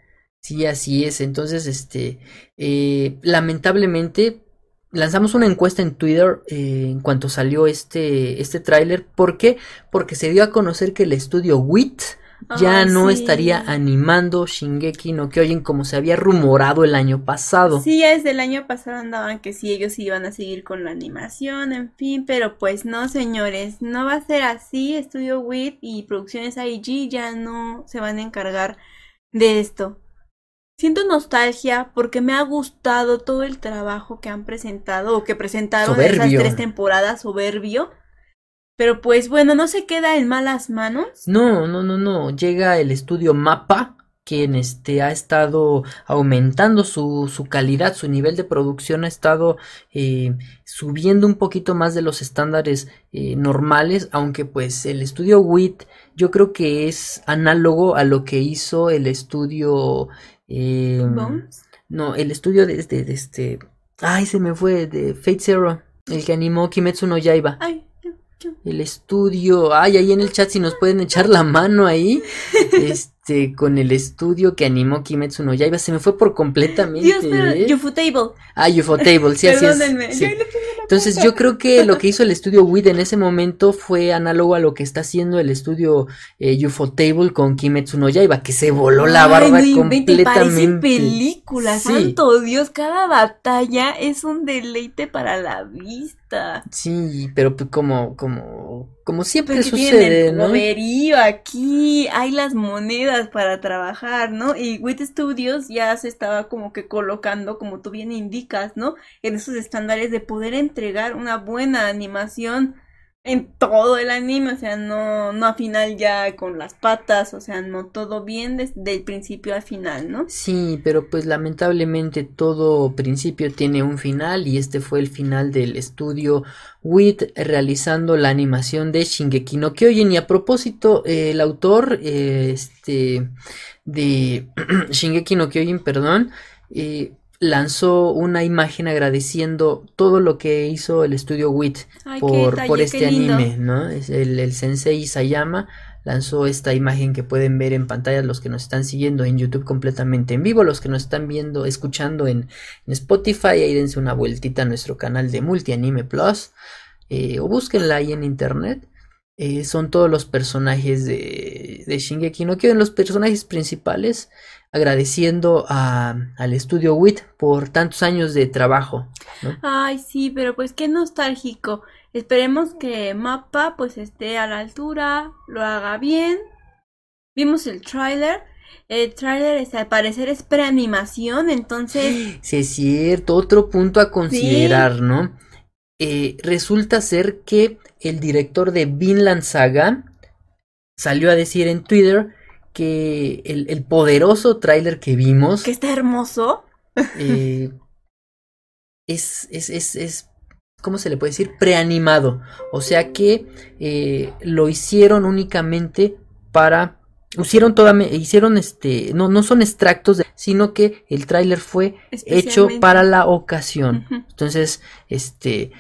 Sí, así es. Entonces, este, eh, lamentablemente, lanzamos una encuesta en Twitter eh, en cuanto salió este, este tráiler. ¿Por qué? Porque se dio a conocer que el estudio WIT ya no sí. estaría animando Shingeki no Kyojin como se había rumorado el año pasado. Sí, ya desde el año pasado andaban que sí, ellos iban a seguir con la animación, en fin, pero pues no, señores, no va a ser así. Estudio WIT y Producciones IG ya no se van a encargar de esto. Siento nostalgia porque me ha gustado todo el trabajo que han presentado o que presentaron en esas tres temporadas, soberbio. Pero pues bueno, no se queda en malas manos. No, no, no, no. Llega el estudio Mapa, quien este, ha estado aumentando su, su calidad, su nivel de producción ha estado eh, subiendo un poquito más de los estándares eh, normales, aunque pues el estudio WIT yo creo que es análogo a lo que hizo el estudio... eh, Bones. no, el estudio de, de- de este... Ay, se me fue, de Fate Zero, el que animó Kimetsu no Yaiba. Ay, yo- yo- El estudio, ay, ahí en el chat si nos pueden echar la mano ahí, este, con el estudio que animó Kimetsu no Yaiba, se me fue por completamente. Dios, pero. Ufotable. Ah, Ufotable, sí, así es. Perdónenme. sí. Entonces yo creo que lo que hizo el estudio WID en ese momento fue análogo a lo que está haciendo el estudio eh, Ufotable con Kimetsu no Yaiba, que se voló la Ay, barba no inventen, parece completamente. película, Sí. santo Dios, cada batalla es un deleite para la vista. Sí, pero pues como, como, como siempre Porque tienen sucede, ¿no? aquí, hay las monedas para trabajar, ¿no? Y WIT Studios ya se estaba como que colocando, como tú bien indicas, ¿no? En esos estándares de poder entregar una buena animación en todo el anime, o sea, no, no a final ya con las patas, o sea, no todo bien desde el principio al final, ¿no? Sí, pero pues lamentablemente todo principio tiene un final y este fue el final del estudio WIT realizando la animación de Shingeki no Kyojin y a propósito el autor este de Shingeki no Kyojin, perdón, eh, lanzó una imagen agradeciendo todo lo que hizo el estudio WIT Ay, por, detalle, por qué este anime, ¿no? Es el, el sensei Isayama lanzó esta imagen que pueden ver en pantalla los que nos están siguiendo en YouTube completamente en vivo, los que nos están viendo, escuchando en, en Spotify, ahí dense una vueltita a nuestro canal de Multianime Plus, eh, o búsquenla ahí en internet. Eh, son todos los personajes de, de Shingeki no Kyojin, los personajes principales, agradeciendo a, al estudio WIT por tantos años de trabajo. ¿no? Ay, sí, pero pues qué nostálgico. Esperemos que Mappa pues esté a la altura, lo haga bien. Vimos el tráiler. El tráiler es, al parecer es preanimación, entonces Sí, es cierto, otro punto a considerar, ¿no? Eh, resulta ser que el director de Vinland Saga salió a decir en Twitter que el, el poderoso tráiler que vimos que está hermoso. eh, es, es, es, es, ¿cómo se le puede decir? Preanimado. O sea que eh, lo hicieron únicamente para... Hicieron toda, hicieron este, no, no son extractos, de- sino que el tráiler fue hecho para la ocasión. Entonces, este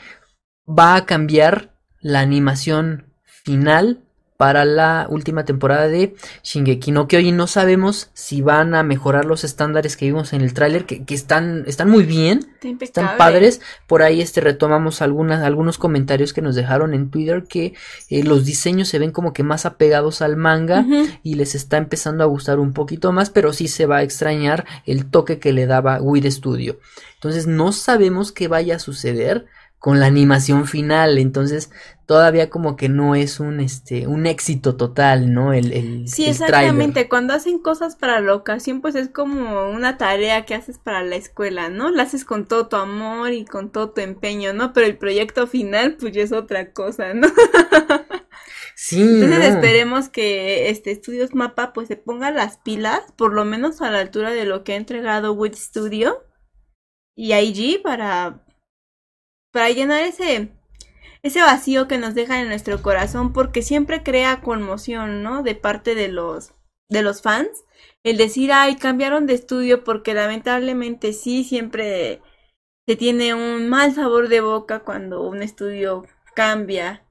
va a cambiar la animación final para la última temporada de Shingeki no Kyojin. No sabemos si van a mejorar los estándares que vimos en el tráiler, que, que están, están muy bien, Está están padres. Por ahí este retomamos algunas, algunos comentarios que nos dejaron en Twitter que eh, los diseños se ven como que más apegados al manga y les está empezando a gustar un poquito más, pero sí se va a extrañar el toque que le daba Wid Studio. Entonces no sabemos qué vaya a suceder con la animación final, entonces todavía como que no es un este un éxito total, ¿no? El, el, Sí, el exactamente. Cuando hacen cosas para la ocasión, pues es como una tarea que haces para la escuela, ¿no? La haces con todo tu amor y con todo tu empeño, ¿no? Pero el proyecto final, pues ya es otra cosa, ¿no? Sí, Entonces no. esperemos que este Estudios Mapa pues se ponga las pilas, por lo menos a la altura de lo que ha entregado Wit Studio y IG para para llenar ese ese vacío que nos deja en nuestro corazón porque siempre crea conmoción, ¿no? De parte de los de los fans el decir, "Ay, cambiaron de estudio" porque lamentablemente sí siempre se tiene un mal sabor de boca cuando un estudio cambia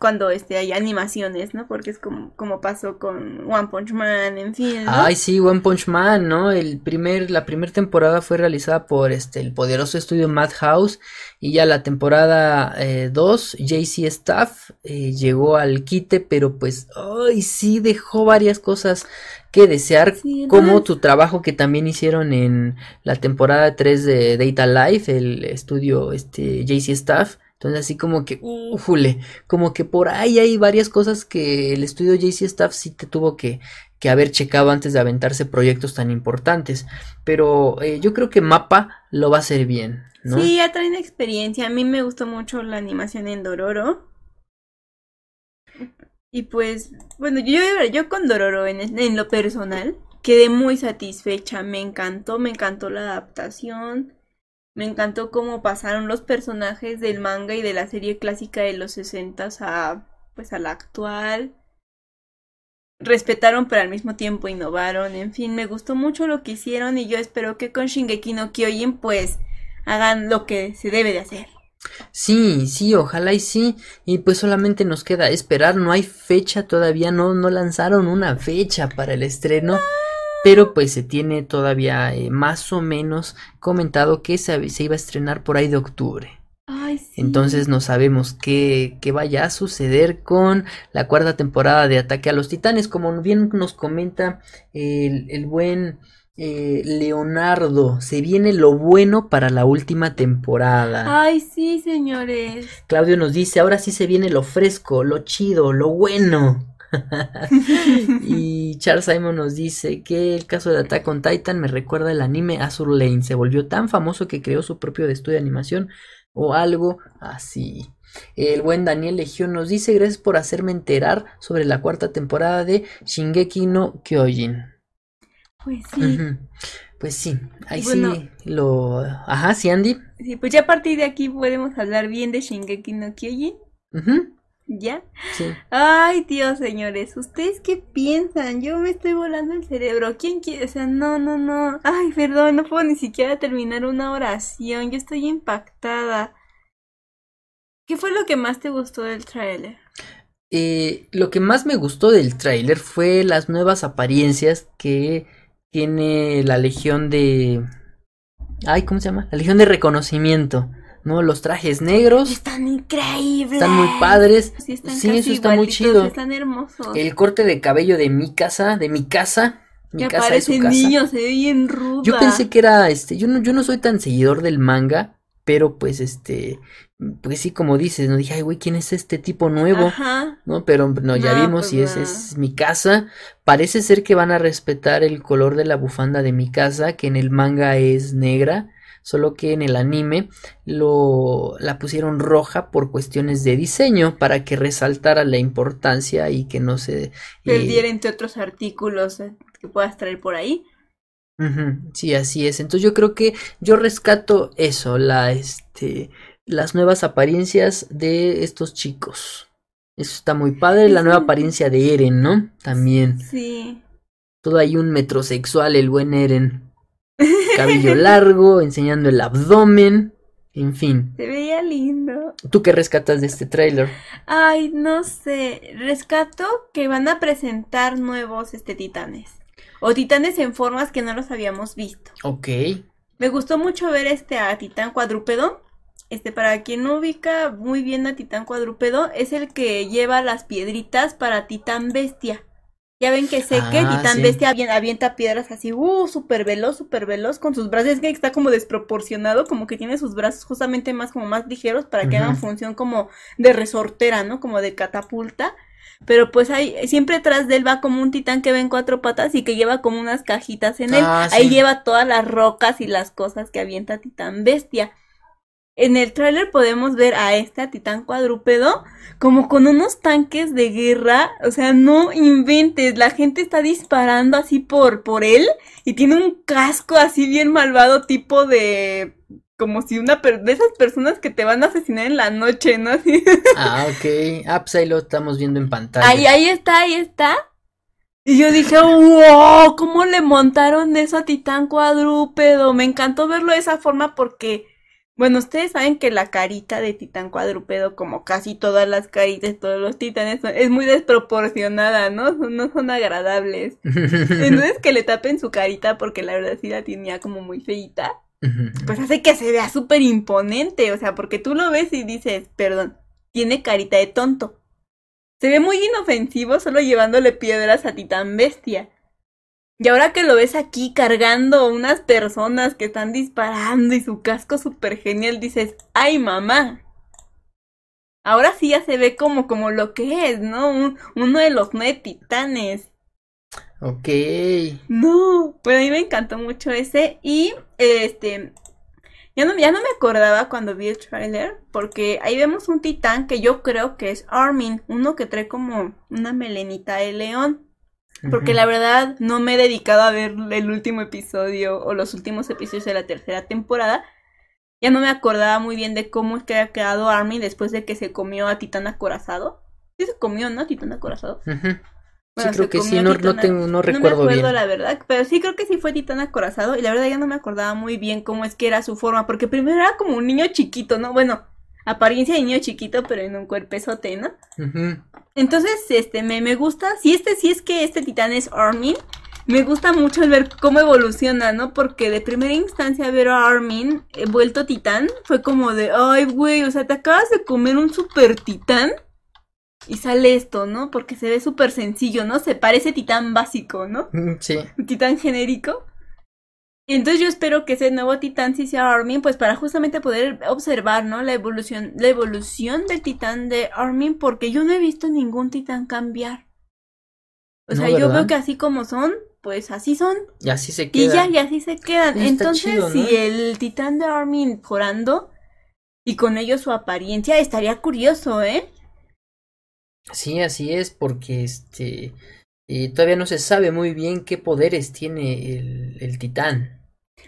cuando este hay animaciones, ¿no? Porque es como, como pasó con One Punch Man, en fin, ¿no? Ay, sí, One Punch Man, ¿no? El primer, la primera temporada fue realizada por este, el poderoso estudio Madhouse y ya la temporada 2, JC Staff eh, llegó al quite, pero pues, ay, sí, dejó varias cosas que desear, Sí, como tu trabajo que también hicieron en la temporada 3 de Data Life, el estudio este, JC Staff. Entonces así como que, ujule, como que por ahí hay varias cosas que el estudio JC Staff sí te tuvo que, que haber checado antes de aventarse proyectos tan importantes. Pero eh, yo creo que Mapa lo va a hacer bien, ¿no? Sí, ya traen experiencia. A mí me gustó mucho la animación en Dororo. Y pues, bueno, yo, yo con Dororo en, en lo personal quedé muy satisfecha. Me encantó, me encantó la adaptación. Me encantó cómo pasaron los personajes del manga y de la serie clásica de los 60 a pues a la actual. Respetaron pero al mismo tiempo innovaron. En fin, me gustó mucho lo que hicieron y yo espero que con Shingeki no Kyojin pues hagan lo que se debe de hacer. Sí, sí, ojalá y sí. Y pues solamente nos queda esperar. No hay fecha todavía, no, no lanzaron una fecha para el estreno. Pero pues se tiene todavía eh, más o menos comentado que se, se iba a estrenar por ahí de octubre. Ay, sí. Entonces no sabemos qué, qué vaya a suceder con la cuarta temporada de Ataque a los Titanes. Como bien nos comenta el, el buen eh, Leonardo, se viene lo bueno para la última temporada. Ay, sí, señores. Claudio nos dice, ahora sí se viene lo fresco, lo chido, lo bueno. y Charles Simon nos dice que el caso de Attack on Titan me recuerda el anime Azur Lane. Se volvió tan famoso que creó su propio estudio de animación o algo así. El buen Daniel Legión nos dice gracias por hacerme enterar sobre la cuarta temporada de Shingeki no Kyojin. Pues sí. Pues sí, ahí Bueno. sí lo... Ajá, sí, Andy. Sí, pues ya a partir de aquí podemos hablar bien de Shingeki no Kyojin. Ujú, ¿Ya? Sí. Ay, Dios, señores, ¿ustedes qué piensan? Yo me estoy volando el cerebro. ¿Quién quiere? O sea, no, no, no. Ay, perdón, no puedo ni siquiera terminar una oración. Yo estoy impactada. ¿Qué fue lo que más te gustó del tráiler? Eh, lo que más me gustó del tráiler fue las nuevas apariencias que tiene la Legión de... Ay, ¿cómo se llama? La Legión de Reconocimiento, ¿no? Los trajes negros Están increíbles. están muy padres. Sí, están Sí, casi eso está muy chido. Están hermosos. El corte de cabello de mi casa, de mi casa, mi que casa es su aparecen casa. niños, se ve bien ruda. Yo pensé que era este, yo no, yo no soy tan seguidor del manga, pero pues este, pues sí, como dices, no dije, ay, güey, ¿quién es este tipo nuevo? Ajá. ¿no? Pero no, ya No, vimos pues y es, no. es mi casa. Parece ser que van a respetar el color de la bufanda de mi casa, que en el manga es negra, solo que en el anime lo la pusieron roja por cuestiones de diseño para que resaltara la importancia y que no se eh, Perdiera entre otros artículos eh, que puedas traer por ahí. sí, así es. Entonces yo creo que yo rescato eso, la este las nuevas apariencias de estos chicos. Eso está muy padre, la nueva apariencia de Eren, ¿no? También. Sí. Todo ahí un metrosexual, el buen Eren. Cabello largo, enseñando el abdomen. En fin, Se veía lindo. ¿tú qué rescatas de este tráiler? Ay, no sé. Rescato que van a presentar nuevos este titanes. O titanes en formas que no los habíamos visto. Ok. Me gustó mucho ver este a titán cuadrúpedo. Este, para quien no ubica muy bien a titán cuadrúpedo, es el que lleva las piedritas para titán bestia. Ya ven que sé que Titán sí. Bestia avien- avienta piedras así, uh, súper veloz, súper veloz, con sus brazos, es que está como desproporcionado, como que tiene sus brazos justamente más, como más ligeros para que hagan función como de resortera, ¿no? Como de catapulta. Pero pues ahí, siempre atrás de él va como un titán que va en cuatro patas y que lleva como unas cajitas en él. Ah, Ahí sí. lleva todas las rocas y las cosas que avienta Titán Bestia. En el tráiler podemos ver a este a Titán cuadrúpedo como con unos tanques de guerra, o sea, no inventes, la gente está disparando así por por él y tiene un casco así bien malvado tipo de como si una per- de esas personas que te van a asesinar en la noche, ¿no? Así. Ah, ok. Ah, pues ahí lo estamos viendo en pantalla. Ahí, ahí está, ahí está. Y yo dije, wow, ¿cómo le montaron eso a Titán cuadrúpedo? Me encantó verlo de esa forma porque, bueno, ustedes saben que la carita de Titán cuadrúpedo, como casi todas las caritas de todos los titanes, es muy desproporcionada, ¿no? No son agradables. Entonces que le tapen su carita porque la verdad sí la tenía como muy feita, pues hace que se vea súper imponente, o sea, porque tú lo ves y dices, perdón, tiene carita de tonto. Se ve muy inofensivo solo llevándole piedras a Titán Bestia. Y ahora que lo ves aquí cargando unas personas que están disparando y su casco súper genial, dices, ¡ay mamá! Ahora sí ya se ve como, como lo que es, ¿no? Un- uno de los nueve titanes. Ok. No, pues a mí me encantó mucho ese y este ya no, ya no me acordaba cuando vi el tráiler porque ahí vemos un titán que yo creo que es Armin, uno que trae como una melenita de león, porque la verdad no me he dedicado a ver el último episodio o los últimos episodios de la tercera temporada. Ya no me acordaba muy bien de cómo es que ha quedado Armin después de que se comió a Titán acorazado. Sí se comió, ¿no? Titán acorazado. Bueno, sí, creo que sí, no, no, tengo, no no recuerdo me acuerdo bien. la verdad, pero sí creo que sí fue Titán acorazado y la verdad ya no me acordaba muy bien cómo es que era su forma, porque primero era como un niño chiquito, ¿no? Bueno, apariencia de niño chiquito, pero en un cuerpezote, ¿no? Entonces, este, me, me gusta, si este, si es que este titán es Armin, me gusta mucho el ver cómo evoluciona, ¿no? Porque de primera instancia ver a Armin eh, vuelto titán fue como de, ay, güey, o sea, te acabas de comer un super titán y sale esto, ¿no? Porque se ve súper sencillo, ¿no? Se parece titán básico, ¿no? Sí. un titán genérico. Y entonces yo espero que ese nuevo titán sí sea Armin, pues para justamente poder observar, ¿no? La evolución, la evolución del titán de Armin, porque yo no he visto ningún titán cambiar. O No, sea, yo veo que así como son, pues así son. Y así se Y queda. ya, y así se quedan. Está Entonces, chido, ¿no? si el titán de Armin mejorando y con ello su apariencia, estaría curioso, ¿eh? Sí, así es, porque este eh, todavía no se sabe muy bien qué poderes tiene el, el titán.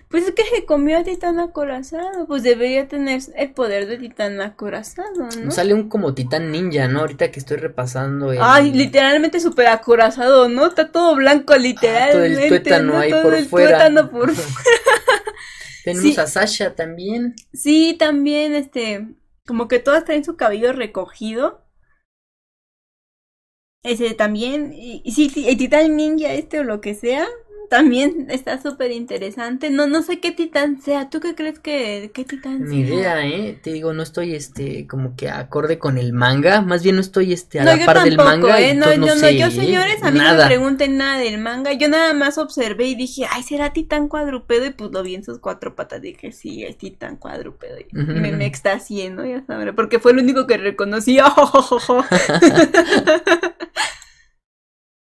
Pues es que se comió a titán acorazado, pues debería tener el poder de titán acorazado, ¿no? Sale un como titán ninja, ¿no? Ahorita que estoy repasando el... Ay, literalmente súper acorazado, ¿no? Está todo blanco, literalmente. Ah, todo el tuétano ¿no? ahí Todo por el fuera. tuétano por Tenemos sí. a Sasha también. Sí, también, este, como que todas traen su cabello recogido. Ese también, y, y sí, sí, el titán ninja este o lo que sea, también está súper interesante. No, no sé qué titán sea. ¿Tú qué crees que qué titán Ni sea? idea, ¿eh? Te digo, no estoy, este, como que acorde con el manga. Más bien no estoy, este, a No, la yo par del manga. ¿eh? No, no yo, no, sé, yo, ¿eh? señores, a mí no me pregunten nada del manga. Yo nada más observé y dije, ay, ¿será titán cuadrúpedo? Y pues lo vi en sus cuatro patas. Dije, sí, es titán cuadrúpedo. Y me, me extasié, ¿no? Ya sabré, porque fue el único que reconocí.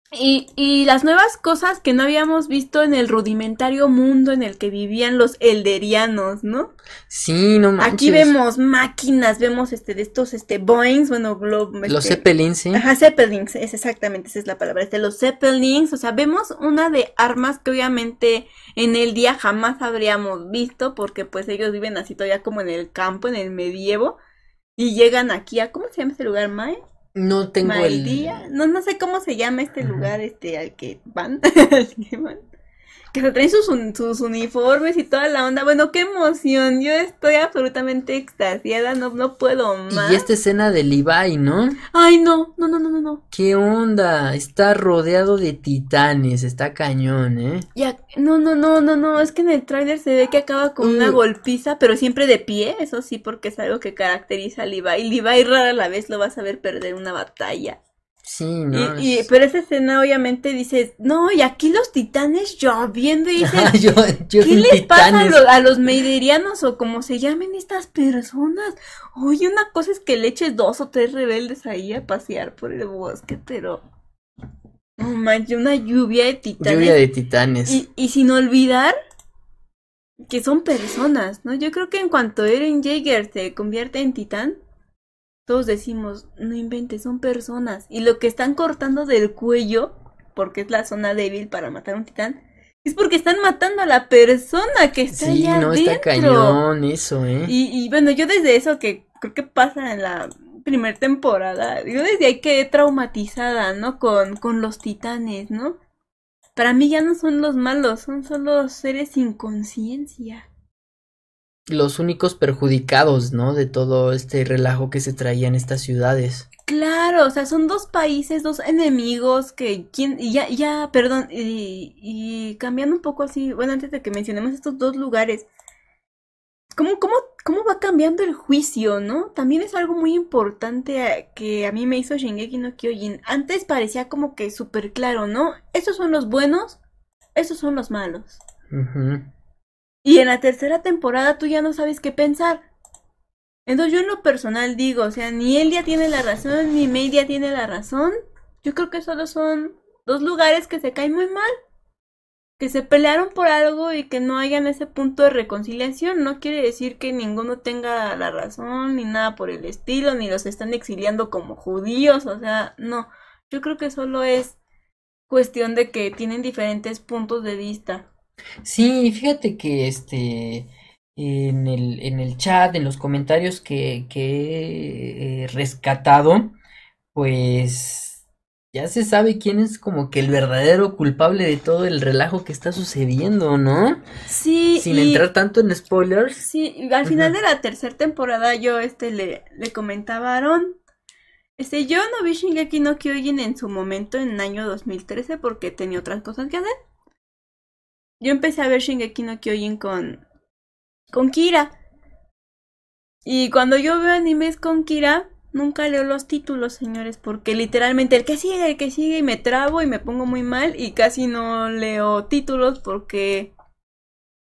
Y, y las nuevas cosas que no habíamos visto en el rudimentario mundo en el que vivían los elderianos, ¿no? Sí, no manches. Aquí vemos máquinas, vemos este de estos este Boeings, bueno, Glob, Los este, Zeppelins, ¿sí? Ajá, Zeppelins, es exactamente, esa es la palabra, este, los Zeppelins, o sea, vemos una de armas que obviamente en el día jamás habríamos visto, porque pues ellos viven así todavía como en el campo, en el medievo, y llegan aquí a, ¿cómo se llama este lugar, Mae? No tengo el... Maidía, no, no sé cómo se llama este lugar, este, al que van, al que van. Que se traen sus, un- sus uniformes y toda la onda. Bueno, qué emoción. Yo estoy absolutamente extasiada, no, no puedo más. Y esta escena de Levi, ¿no? Ay, no, no, no, no, no, no. ¿Qué onda? Está rodeado de titanes, está cañón, ¿eh? Ya, no, no, no, no, no, es que en el tráiler se ve que acaba con una Mm. golpiza, pero siempre de pie, eso sí, porque es algo que caracteriza a Levi. Levi rara a la vez lo vas a ver perder una batalla. Sí, ¿no? Y, y- pero esa escena obviamente dices, no, y aquí los titanes lloviendo y dices, yo, yo ¿qué les pasa a, titanes. lo- a los meiderianos o como se llamen estas personas? Oye, una cosa es que le eches dos o tres rebeldes ahí a pasear por el bosque, pero... No manches, una lluvia de titanes. Lluvia de titanes. Y, y sin olvidar que son personas, ¿no? Yo creo que en cuanto Eren Jaeger se convierte en titán, todos decimos, no inventes, son personas. Y lo que están cortando del cuello, porque es la zona débil para matar a un titán, es porque están matando a la persona que está Sí, allá no, está cañón eso, ¿eh? Y, y bueno, yo desde eso que creo que pasa en la primera temporada, yo desde ahí quedé traumatizada, ¿no? Con, con los titanes, ¿no? Para mí ya no son los malos, son solo seres sin conciencia. Los únicos perjudicados, ¿no? De todo este relajo que se traía en estas ciudades. Claro, o sea, son dos países, dos enemigos que quién y ya ya perdón, y, y cambiando un poco así, bueno, antes de que mencionemos estos dos lugares, ¿cómo cómo cómo va cambiando el juicio, no? También es algo muy importante que a mí me hizo Shingeki no Kyojin. Antes parecía como que súper claro, ¿no? Estos son los buenos, estos son los malos. Ujú. Y en la tercera temporada tú ya no sabes qué pensar. Entonces yo en lo personal digo, o sea, ni Elia tiene la razón, ni Media tiene la razón. Yo creo que solo son dos lugares que se caen muy mal. Que se pelearon por algo y que no hayan ese punto de reconciliación. No quiere decir que ninguno tenga la razón, ni nada por el estilo, ni los están exiliando como judíos. O sea, no. Yo creo que solo es cuestión de que tienen diferentes puntos de vista. Sí, fíjate que este en el, en el chat, en los comentarios que, que he rescatado, pues ya se sabe quién es como que el verdadero culpable de todo el relajo que está sucediendo, ¿no? Sí, Sin y- entrar tanto en spoilers. Sí, al final de la tercera temporada yo este le, le comentaba a Aaron, este yo no vi Shingeki no Kyojin en su momento en el año 2013 porque tenía otras cosas que hacer. Yo empecé a ver Shingeki no Kyojin con con Kira. Y cuando yo veo animes con Kira, nunca leo los títulos, señores, porque literalmente el que sigue, el que sigue y me trabo y me pongo muy mal y casi no leo títulos porque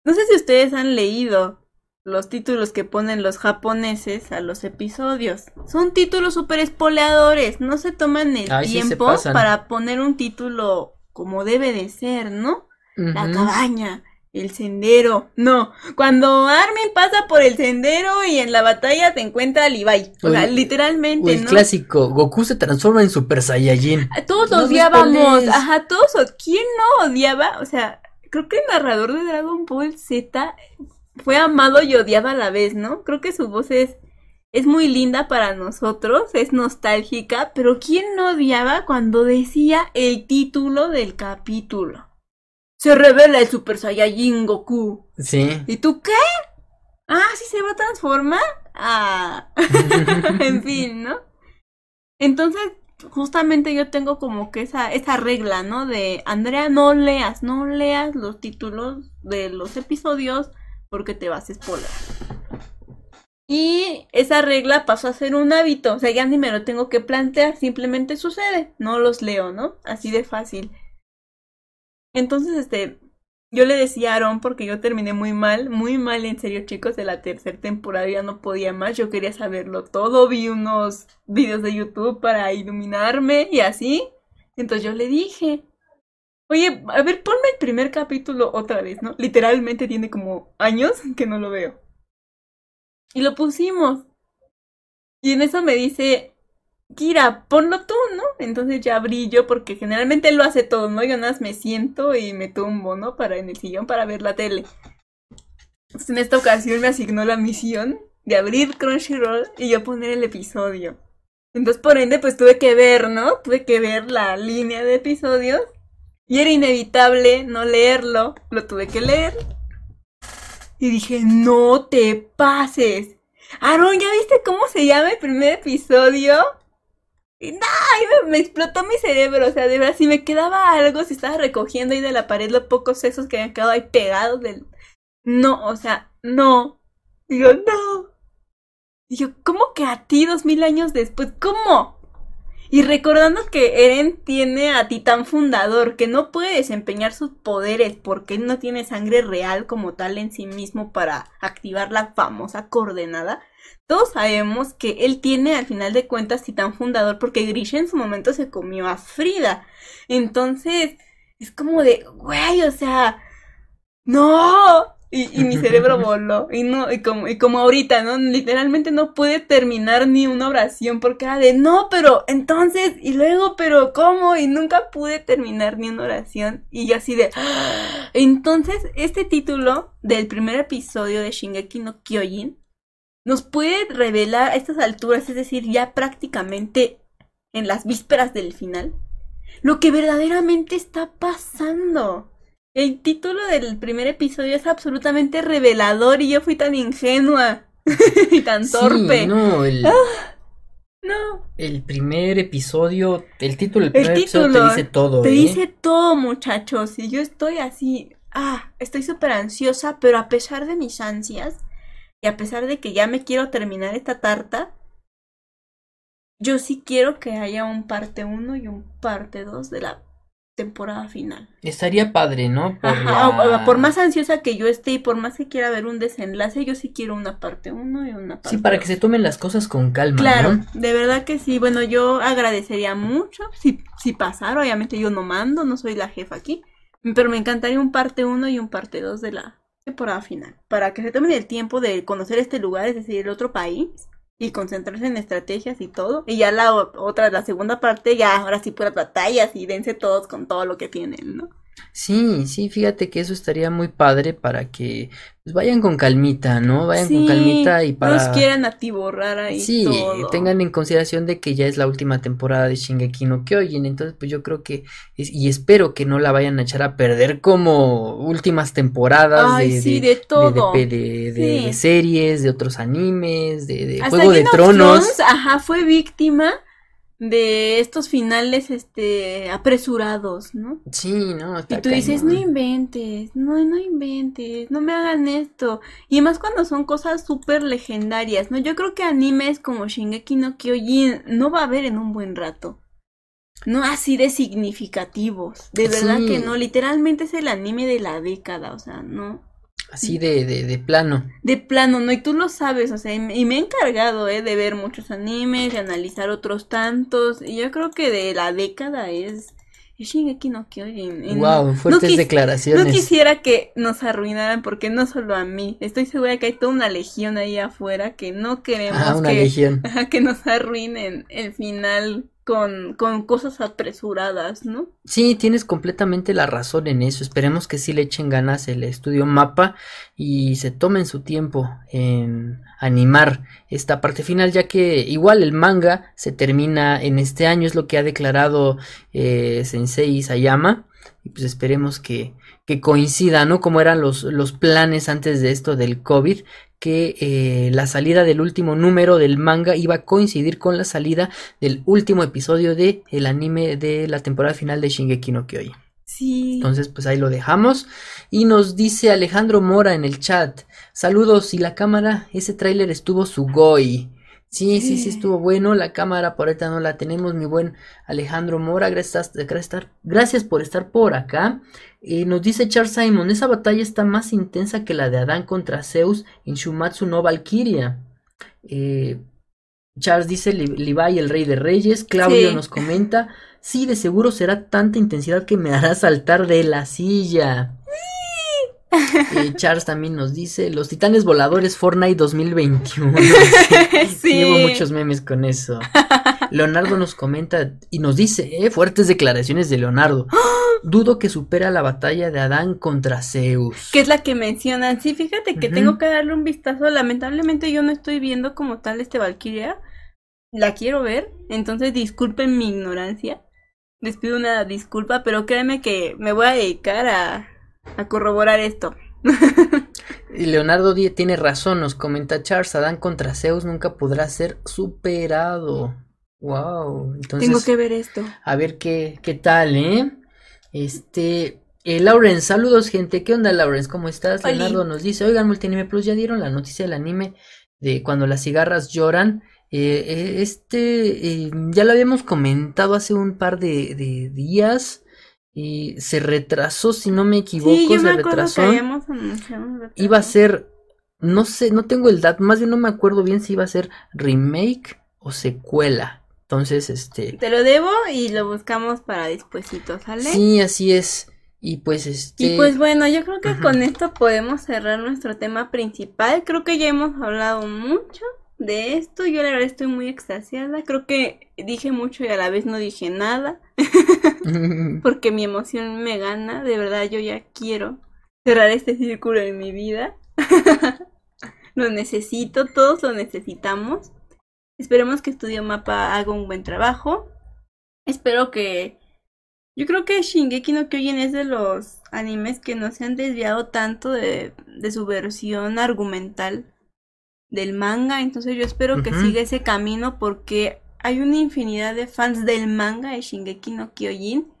no sé si ustedes han leído los títulos que ponen los japoneses a los episodios. Son títulos super espoleadores, no se toman el Ay, tiempo para poner un título como debe de ser, ¿no? La cabaña, el sendero. No, cuando Armin pasa por el sendero y en la batalla te encuentra a Levi. O sea, el- literalmente, O el ¿no? clásico, Goku se transforma en Super Saiyajin. Todos No odiábamos, ajá, todos, ¿quién no odiaba? O sea, creo que el narrador de Dragon Ball Z fue amado y odiado a la vez, ¿no? Creo que su voz es, es muy linda para nosotros, es nostálgica, pero ¿quién no odiaba cuando decía el título del capítulo? Se revela el Super Saiyajin Goku. Sí. ¿Y tú qué? Ah, sí se va a transformar. Ah. en fin, ¿no? Entonces, justamente yo tengo como que esa, esa regla, ¿no? De Andrea, no leas, no leas los títulos de los episodios porque te vas a spoiler. Y esa regla pasó a ser un hábito, o sea, ya ni me lo tengo que plantear, simplemente sucede, no los leo, ¿no? Así de fácil. Entonces, este, yo le decía a Aaron porque yo terminé muy mal, muy mal en serio chicos, de la tercera temporada ya no podía más, yo quería saberlo todo, vi unos videos de YouTube para iluminarme y así. Entonces yo le dije, oye, a ver, ponme el primer capítulo otra vez, ¿no? Literalmente tiene como años que no lo veo. Y lo pusimos. Y en eso me dice, Kira, ponlo tú, ¿no? Entonces ya yo porque generalmente él lo hace todo, ¿no? Yo nada más me siento y me tumbo, ¿no? Para en el sillón para ver la tele. Entonces en esta ocasión me asignó la misión de abrir Crunchyroll y yo poner el episodio. Entonces por ende pues tuve que ver, ¿no? Tuve que ver la línea de episodios Y era inevitable no leerlo, lo tuve que leer. Y dije, no te pases. Aaron, ¿ya viste cómo se llama el primer episodio? Y no, me, explotó mi cerebro, o sea, de verdad, si me quedaba algo, si estaba recogiendo ahí de la pared los pocos sesos que han quedado ahí pegados del... No, o sea, no. Digo, no. Yo, ¿cómo que a ti dos mil años después? ¿Cómo? Y recordando que Eren tiene a Titán Fundador, que no puede desempeñar sus poderes porque él no tiene sangre real como tal en sí mismo para activar la famosa coordenada. Todos sabemos que él tiene al final de cuentas Titán Fundador porque Grisha en su momento se comió a Frida. Entonces, es como de, güey, o sea, no, y, mi cerebro voló. Y no, y como, y como ahorita, ¿no? Literalmente no puede terminar ni una oración porque era de no, pero entonces, y luego, pero ¿cómo? Y nunca pude terminar ni una oración. Y yo así de. Entonces, este título del primer episodio de Shingeki no Kyojin nos puede revelar a estas alturas, es decir, ya prácticamente en las vísperas del final, lo que verdaderamente está pasando. El título del primer episodio es absolutamente revelador y yo fui tan ingenua y tan torpe. No, el, ah, no. El primer episodio, el título del primer episodio te dice todo. Te ¿eh? dice todo, muchachos. Y yo estoy así, ah, estoy súper ansiosa, pero a pesar de mis ansias y a pesar de que ya me quiero terminar esta tarta, yo sí quiero que haya un parte 1 y un parte 2 de la temporada final. Estaría padre, ¿no? Por, Ajá, por más ansiosa que yo esté y por más que quiera ver un desenlace, yo sí quiero una parte uno y una parte Sí, para que se tomen las cosas con calma. Claro, de verdad que sí. Bueno, yo agradecería mucho si, si pasara. Obviamente yo no mando, no soy la jefa aquí. Pero me encantaría un parte uno y un parte dos de la temporada final. Para que se tomen el tiempo de conocer este lugar, es decir, el otro país y concentrarse en estrategias y todo. Y ya la otra, la segunda parte, ya ahora sí puras batallas y dense todos con todo lo que tienen, ¿no? Sí, sí, fíjate que eso estaría muy padre para que pues, vayan con calmita, ¿no? Vayan con calmita y para... No los quieran atiborrar ahí Sí, tengan en consideración de que ya es la última temporada de Shingeki no Kyojin, entonces pues yo creo que, y espero que no la vayan a echar a perder como últimas temporadas de, sí, de, todo. De, series, de otros animes, de, Juego de Tronos. ajá, fue víctima de estos finales este apresurados, ¿no? Sí, no. y tú dices, no inventes, no, no inventes, no me hagan esto. Y más cuando son cosas súper legendarias, ¿no? Yo creo que animes como Shingeki no Kyojin no va a haber en un buen rato. No así de significativos. De verdad que no, literalmente es el anime de la década, o sea, no. Así de, de, de, plano. De plano, ¿no? Y tú lo sabes, o sea, y me he encargado, ¿eh? De ver muchos animes, de analizar otros tantos. Y yo creo que de la década es... Es Shingeki no Kyojin. Wow, fuertes declaraciones. No quisiera que nos arruinaran porque no solo a mí. Estoy segura que hay toda una legión ahí afuera que no queremos ah, una que, legión. que nos arruinen el final con, con cosas apresuradas, ¿no? Sí, tienes completamente la razón en eso. Esperemos que sí le echen ganas el estudio mapa y se tomen su tiempo en animar esta parte final, ya que igual el manga se termina en este año, es lo que ha declarado eh, Sensei Sayama. Y pues esperemos que, que coincida, ¿no? Como eran los, los planes antes de esto del COVID, que eh, la salida del último número del manga iba a coincidir con la salida del último episodio de el anime de la temporada final de Shingeki no Kyojin. Sí. Entonces, pues ahí lo dejamos. Y nos dice Alejandro Mora en el chat. Saludos, y la cámara, ese tráiler estuvo sugoi. Sí, sí, sí, estuvo bueno. La cámara por ahorita no la tenemos, mi buen Alejandro Mora. Gracias, gracias por estar por acá. Eh, nos dice Charles Simon, esa batalla está más intensa que la de Adán contra Zeus en Shumatsu no Valkyria. Eh, Charles dice Levi, el rey de reyes. Claudio nos comenta, sí, de seguro será tanta intensidad que me hará saltar de la silla. Eh, Charles también nos dice, los titanes voladores Fortnite 2021. sí, Llevo muchos memes con eso. Leonardo nos comenta y nos dice, eh, fuertes declaraciones de Leonardo. Dudo que supera la batalla de Adán contra Zeus. Que es la que mencionan. Sí, fíjate que tengo que darle un vistazo. Lamentablemente yo no estoy viendo como tal este Valkyria. La quiero ver. Entonces disculpen mi ignorancia. les pido una disculpa, pero créeme que me voy a dedicar a, a corroborar esto. Y Leonardo tiene razón, nos comenta Charles, Adán contra Zeus nunca podrá ser superado. Wow, entonces Tengo que ver esto. a ver qué, qué tal, ¿eh? Este, eh, Lawrence, saludos gente, ¿qué onda Lawrence? ¿Cómo estás? Oli. Leonardo nos dice, oigan, Multinime Plus, ¿ya dieron la noticia del anime de cuando las cigarras lloran? Eh, eh, este, eh, ya lo habíamos comentado hace un par de, de días, y se retrasó, si no me equivoco, Sí, yo se me retrasó. que habíamos anunciado. Iba a ser, no sé, no tengo el dato, más bien no me acuerdo bien si iba a ser remake o secuela. Entonces, este, Te lo debo y lo buscamos para despuesito, ¿sale? sí, así es. Y pues, este, Y pues bueno, yo creo que con esto podemos cerrar nuestro tema principal. Creo que ya hemos hablado mucho de esto. Yo la verdad estoy muy extasiada. Creo que dije mucho y a la vez no dije nada. Porque mi emoción me gana. De verdad, yo ya quiero cerrar este círculo en mi vida. lo necesito, todos lo necesitamos. Esperemos que Estudio Mapa haga un buen trabajo. Espero que. Yo creo que Shingeki no Kyojin es de los animes que no se han desviado tanto de, de su versión argumental del manga. Entonces yo espero que siga ese camino porque hay una infinidad de fans del manga de Shingeki no Kyojin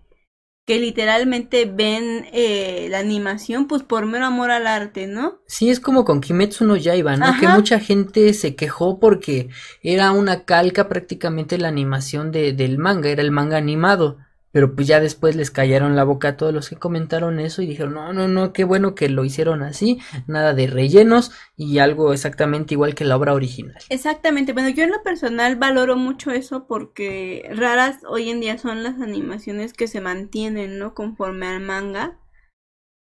que literalmente ven eh, la animación pues por mero amor al arte, ¿no? Sí, es como con Kimetsu no Yaiba, ¿no? Que mucha gente se quejó porque era una calca prácticamente la animación de, del manga, era el manga animado. Pero pues ya después les callaron la boca a todos los que comentaron eso y dijeron, no, no, no, qué bueno que lo hicieron así, nada de rellenos y algo exactamente igual que la obra original. Exactamente, bueno, yo en lo personal valoro mucho eso porque raras hoy en día son las animaciones que se mantienen, ¿no? Conforme al manga,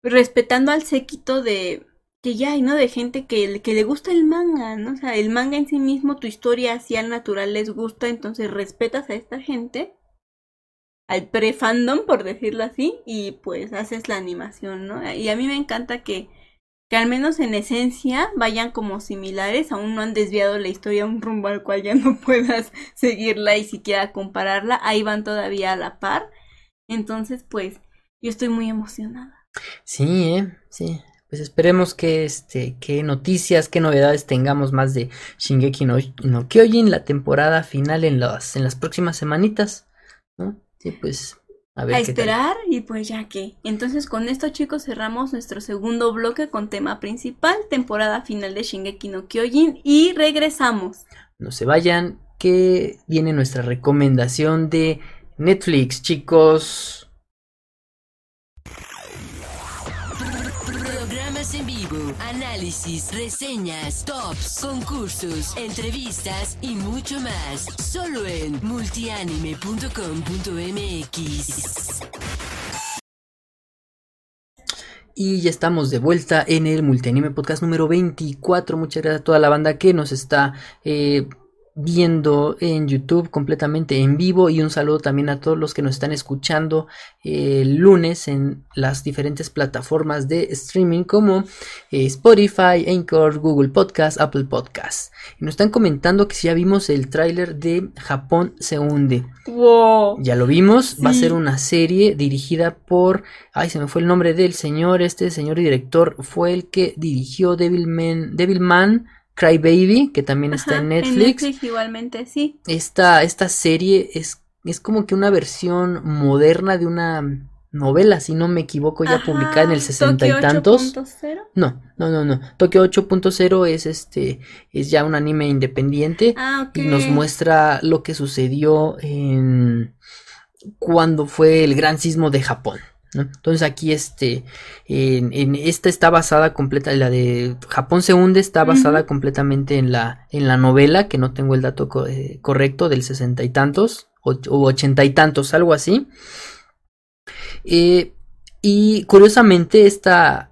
respetando al séquito de que ya hay, ¿no? De gente que, que le gusta el manga, ¿no? O sea, el manga en sí mismo, tu historia así al natural les gusta, entonces respetas a esta gente, al pre-fandom, por decirlo así, y pues haces la animación, ¿no? Y a mí me encanta que que al menos en esencia vayan como similares, aún no han desviado la historia a un rumbo al cual ya no puedas seguirla y siquiera compararla, ahí van todavía a la par. Entonces, pues, yo estoy muy emocionada. Sí, ¿eh? Sí. Pues esperemos que este, qué noticias, qué novedades tengamos más de Shingeki no, no Kyojin, la temporada final en las, en las próximas semanitas, ¿no? Sí, pues a ver A tal. esperar y pues ya que. Entonces, con esto, chicos, cerramos nuestro segundo bloque con tema principal, temporada final de Shingeki no Kyojin y regresamos. No se vayan, que viene nuestra recomendación de Netflix, chicos. Análisis, reseñas, tops, concursos, entrevistas y mucho más. Solo en multianime.com.mx. Y ya estamos de vuelta en el Multianime Podcast número 24. Muchas gracias a toda la banda que nos está eh, viendo en YouTube completamente en vivo. Y un saludo también a todos los que nos están escuchando eh, el lunes en las diferentes plataformas de streaming como eh, Spotify, Anchor, Google Podcast, Apple Podcast. Y nos están comentando que si ya vimos el tráiler de Japón se hunde. ¡Wow! Ya lo vimos, va a ser una serie dirigida por, ay, se me fue el nombre del señor, este señor director fue el que dirigió Devilman, Devilman Cry Baby, que también está Ajá, en Netflix. igualmente, sí. Esta, esta serie es, es como que una versión moderna de una novela, si no me equivoco, ya Ajá, publicada en el sesenta y Tokio tantos. 8.0. No, no, no, no. Tokio 8.0 es este, es ya un anime independiente Ah, ok. y nos muestra lo que sucedió en cuando fue el gran sismo de Japón. ¿No? Entonces aquí este, en, en esta está basada completa, la de Japón se hunde está basada completamente en la, en la novela, que no tengo el dato co- eh, correcto, del sesenta y tantos, o, o ochenta y tantos, algo así. Eh, y curiosamente esta,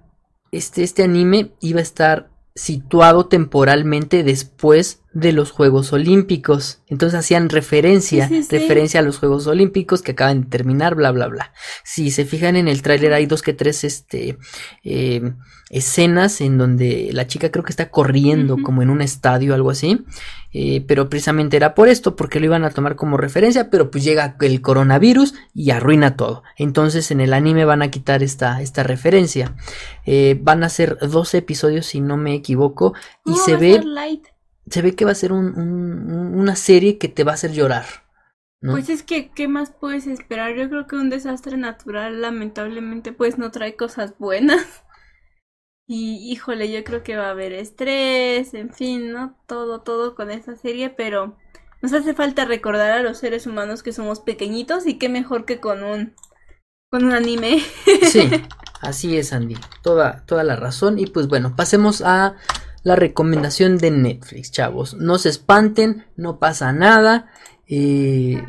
este, este anime iba a estar situado temporalmente después de los Juegos Olímpicos. Entonces hacían referencia, Sí, sí, sí. referencia a los Juegos Olímpicos que acaban de terminar, bla, bla, bla. Si se fijan en el tráiler hay dos que tres este, eh, escenas en donde la chica creo que está corriendo como en un estadio, algo así. Eh, pero precisamente era por esto, porque lo iban a tomar como referencia, pero pues llega el coronavirus y arruina todo. Entonces en el anime van a quitar esta, esta referencia. Eh, van a ser 12 episodios, si no me equivoco, y se ve light. Se ve que va a ser un- un- un- una serie que te va a hacer llorar. ¿no? Pues es que, ¿qué más puedes esperar? Yo creo que un desastre natural, lamentablemente, pues no trae cosas buenas. Y híjole, yo creo que va a haber estrés, en fin, ¿no? Todo, todo con esa serie, pero nos hace falta recordar a los seres humanos que somos pequeñitos y qué mejor que con un, con un anime. Sí, así es, Andy. Toda, toda la razón. Y pues bueno, pasemos a la recomendación de Netflix, chavos. No se espanten, no pasa nada. eh,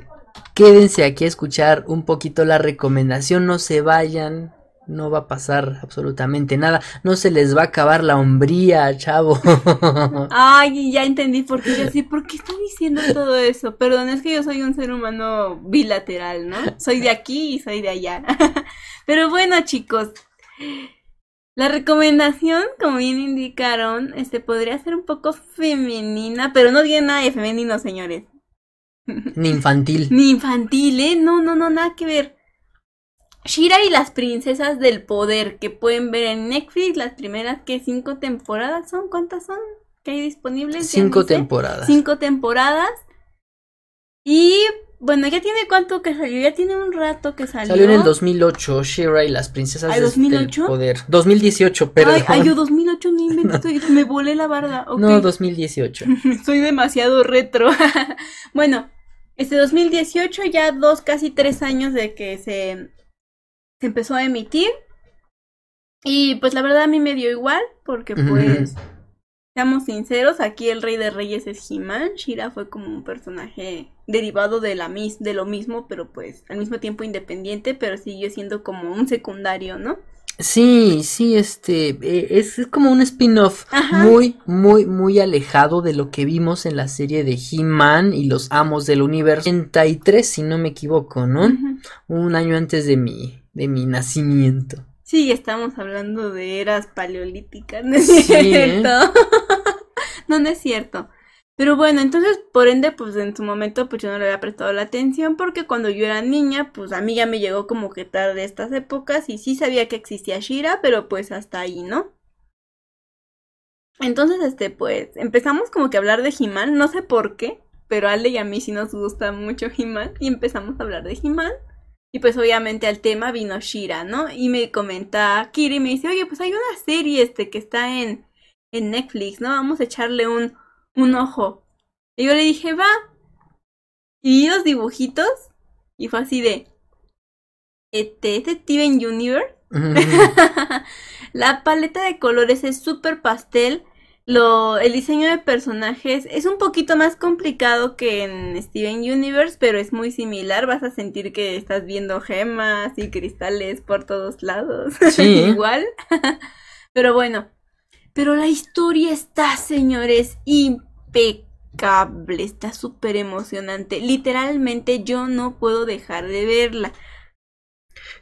quédense aquí a escuchar un poquito la recomendación. No se vayan. No va a pasar absolutamente nada. No se les va a acabar la hombría, chavo. Ay, ya entendí por qué yo sí, ¿por qué está diciendo todo eso? Perdón, es que yo soy un ser humano bilateral, ¿no? Soy de aquí y soy de allá. Pero bueno, chicos, la recomendación, como bien indicaron, este podría ser un poco femenina, pero no tiene nada de femenino, señores. Ni infantil. Ni infantil, ¿eh? No, no, no, nada que ver. Shira y las princesas del poder que pueden ver en Netflix, las primeras que cinco temporadas son, ¿cuántas son? que hay disponibles? Cinco temporadas. Cinco temporadas. Y bueno, ya tiene cuánto que salió, ya tiene un rato que salió. Salió en el 2008, Shira y las princesas ¿Ay, del 2008? poder. 2018, perdón. Ay, ay, yo 2008 no invento, me volé la barda. No, 2018. Soy demasiado retro. bueno, este 2018, ya dos, casi tres años de que se, se empezó a emitir. Y pues la verdad a mí me dio igual, porque pues, seamos sinceros, aquí el rey de reyes es He-Man. Shira fue como un personaje derivado de, la mis de lo mismo, pero pues al mismo tiempo independiente, pero siguió siendo como un secundario, ¿no? Sí, sí, este, eh, es, es como un spin-off muy, muy, muy alejado de lo que vimos en la serie de He-Man y los Amos del Universo 83, si no me equivoco, ¿no? Un año antes de mi, de mi nacimiento. Sí, estamos hablando de eras paleolíticas, ¿no es Sí, cierto? no, no es cierto. Pero bueno, entonces, por ende, pues en su momento, pues yo no le había prestado la atención porque cuando yo era niña, pues a mí ya me llegó como que tarde estas épocas y sí sabía que existía Shira, pero pues hasta ahí, ¿no? Entonces, este, pues, empezamos como que a hablar de He-Man, no sé por qué, pero a Ale y a mí sí nos gusta mucho He-Man y empezamos a hablar de He-Man. Y pues obviamente al tema vino Shira, ¿no? Y me comenta Kiri y me dice, oye, pues hay una serie este que está en, en Netflix, ¿no? Vamos a echarle un, un ojo. Y yo le dije, va. Y vi los dibujitos y fue así de... Este, este Steven Universe. La paleta de colores es súper pastel. Lo, el diseño de personajes es un poquito más complicado que en Steven Universe, pero es muy similar. Vas a sentir que estás viendo gemas y cristales por todos lados. Sí. Igual. pero bueno. Pero la historia está, señores, impecable. Está súper emocionante. Literalmente yo no puedo dejar de verla.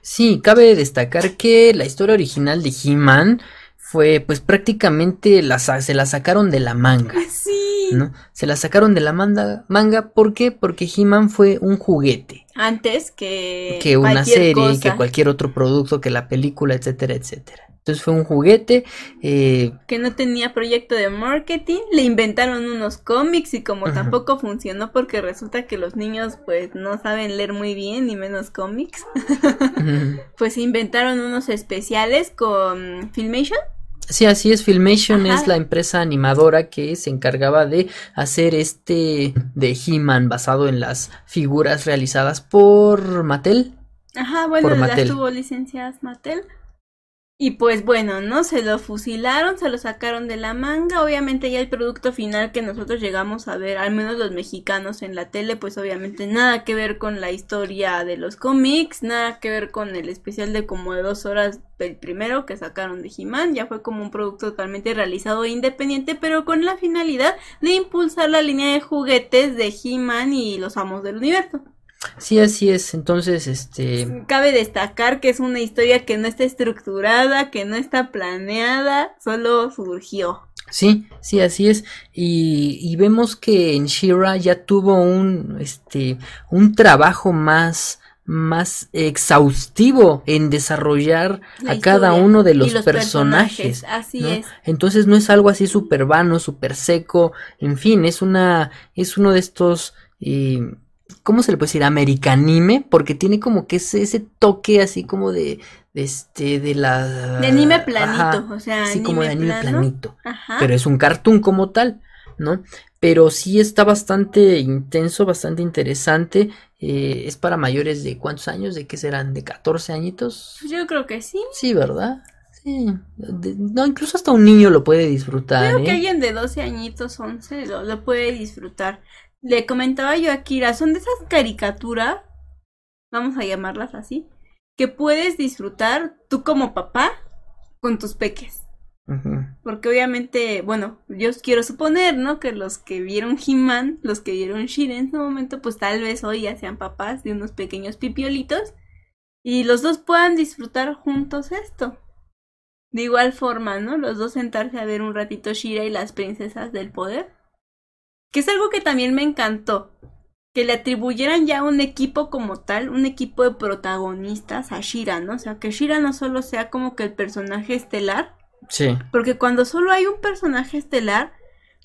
Sí, cabe destacar que la historia original de He-Man fue, pues prácticamente la, se la sacaron de la manga. Sí. ¿no? Se la sacaron de la manda- manga, ¿por qué? Porque He-Man fue un juguete, Antes que, que una serie, cosa. que cualquier otro producto, que la película, etcétera, etcétera. Entonces fue un juguete, eh, que no tenía proyecto de marketing, le inventaron unos cómics y como tampoco funcionó porque resulta que los niños pues no saben leer muy bien ni menos cómics, pues se inventaron unos especiales con Filmation. Sí, así es, Filmation Ajá. es la empresa animadora que se encargaba de hacer este de He-Man basado en las figuras realizadas por Mattel. Ajá, bueno, Por las Mattel. tuvo licenciadas Mattel. Y pues bueno, ¿no? Se lo fusilaron, se lo sacaron de la manga. Obviamente ya el producto final que nosotros llegamos a ver, al menos los mexicanos en la tele, pues obviamente nada que ver con la historia de los cómics, nada que ver con el especial de como de dos horas del primero que sacaron de He-Man. Ya fue como un producto totalmente realizado e independiente, pero con la finalidad de impulsar la línea de juguetes de He-Man y los amos del universo. Sí, así es. Entonces, este. Cabe destacar que es una historia que no está estructurada, que no está planeada, solo surgió. Sí, sí, así es. Y, y vemos que en Shira ya tuvo un, este, un trabajo más, más exhaustivo en desarrollar La a cada uno de los, los personajes. personajes, así ¿no? es. Entonces no es algo así súper vano, súper seco, en fin, es una, es uno de estos, eh, ¿cómo se le puede decir? Americanime, porque tiene como que ese, ese toque así como de, de este, de la... De anime planito, Ajá, o sea, sí, como de anime plano. planito, Ajá. pero es un cartoon como tal, ¿no? Pero sí está bastante intenso, bastante interesante, eh, es para mayores de ¿cuántos años? ¿De qué serán? ¿De 14 añitos? Yo creo que sí. Sí, ¿verdad? Sí. De- no, incluso hasta un niño lo puede disfrutar, Creo que ¿eh? alguien de 12 añitos, 11, lo, lo puede disfrutar. Le comentaba yo a Kira, son de esas caricaturas, vamos a llamarlas así, que puedes disfrutar tú como papá con tus peques. Porque obviamente, bueno, yo quiero suponer, ¿no? Que los que vieron He-Man, los que vieron She-Ra en su momento, pues tal vez hoy ya sean papás de unos pequeños pipiolitos y los dos puedan disfrutar juntos esto. De igual forma, ¿no? Los dos sentarse a ver un ratito She-Ra y las princesas del poder. Que es algo que también me encantó. Que le atribuyeran ya un equipo como tal, un equipo de protagonistas a She-Ra, ¿no? O sea, que She-Ra no solo sea como que el personaje estelar, Sí. porque cuando solo hay un personaje estelar,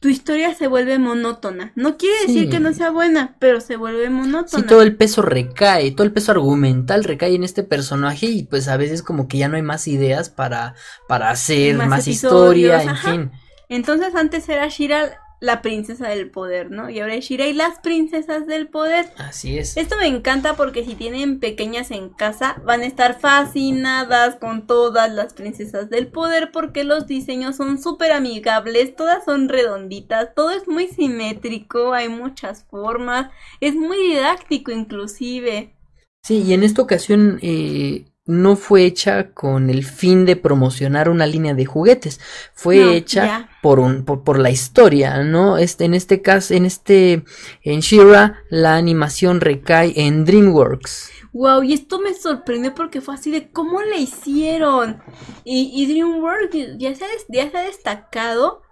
tu historia se vuelve monótona. No quiere decir Sí. que no sea buena, pero se vuelve monótona. Sí, todo el peso recae, todo el peso argumental recae en este personaje y pues a veces como que ya no hay más ideas para, para hacer Más historia, en fin. Entonces antes era Shira la princesa del poder, ¿no? Y ahora es Shira y las princesas del poder. Así es. Esto me encanta porque si tienen pequeñas en casa van a estar fascinadas con todas las princesas del poder porque los diseños son súper amigables, todas son redonditas, todo es muy simétrico, hay muchas formas, es muy didáctico inclusive. Sí, y en esta ocasión eh, no fue hecha con el fin de promocionar una línea de juguetes, fue No, hecha ya. Por un, por, por la historia, ¿no? Este, en este caso, en este, en Shira, la animación recae en DreamWorks. Wow, y esto me sorprendió porque fue así de cómo le hicieron. Y, y DreamWorks ya se, ya se ha destacado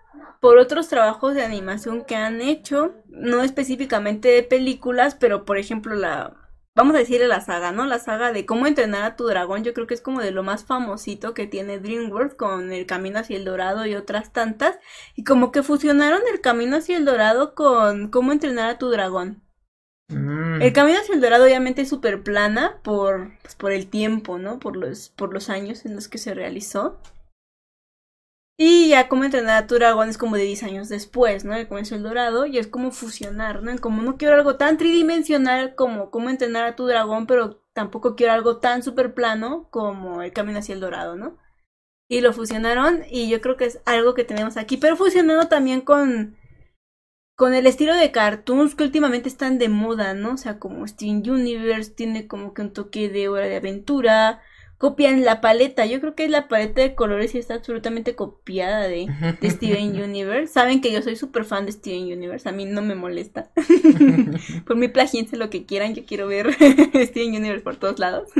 por otros trabajos de animación que han hecho, no específicamente de películas, pero por ejemplo la, vamos a decirle la saga, ¿no? La saga de cómo entrenar a tu dragón, yo creo que es como de lo más famosito que tiene DreamWorks con El Camino hacia el Dorado y otras tantas, y como que fusionaron El Camino hacia el Dorado con cómo entrenar a tu dragón. Mm. El camino hacia el dorado obviamente es súper plana por, pues, por el tiempo, ¿no? Por los, por los años en los que se realizó. Y ya como entrenar a tu dragón es como de 10 años después, ¿no? Camino hacia el dorado y es como fusionar, ¿no? Como no quiero algo tan tridimensional como cómo entrenar a tu dragón, pero tampoco quiero algo tan súper plano como el camino hacia el dorado, ¿no? Y lo fusionaron y yo creo que es algo que tenemos aquí, pero fusionado también con con el estilo de cartoons que últimamente están de moda, ¿no? O sea, como Steven Universe tiene como que un toque de hora de aventura, copian la paleta, yo creo que la paleta de colores está absolutamente copiada de, de Steven Universe. Saben que yo soy súper fan de Steven Universe, a mí no me molesta. por mí plagiense lo que quieran, yo quiero ver Steven Universe por todos lados.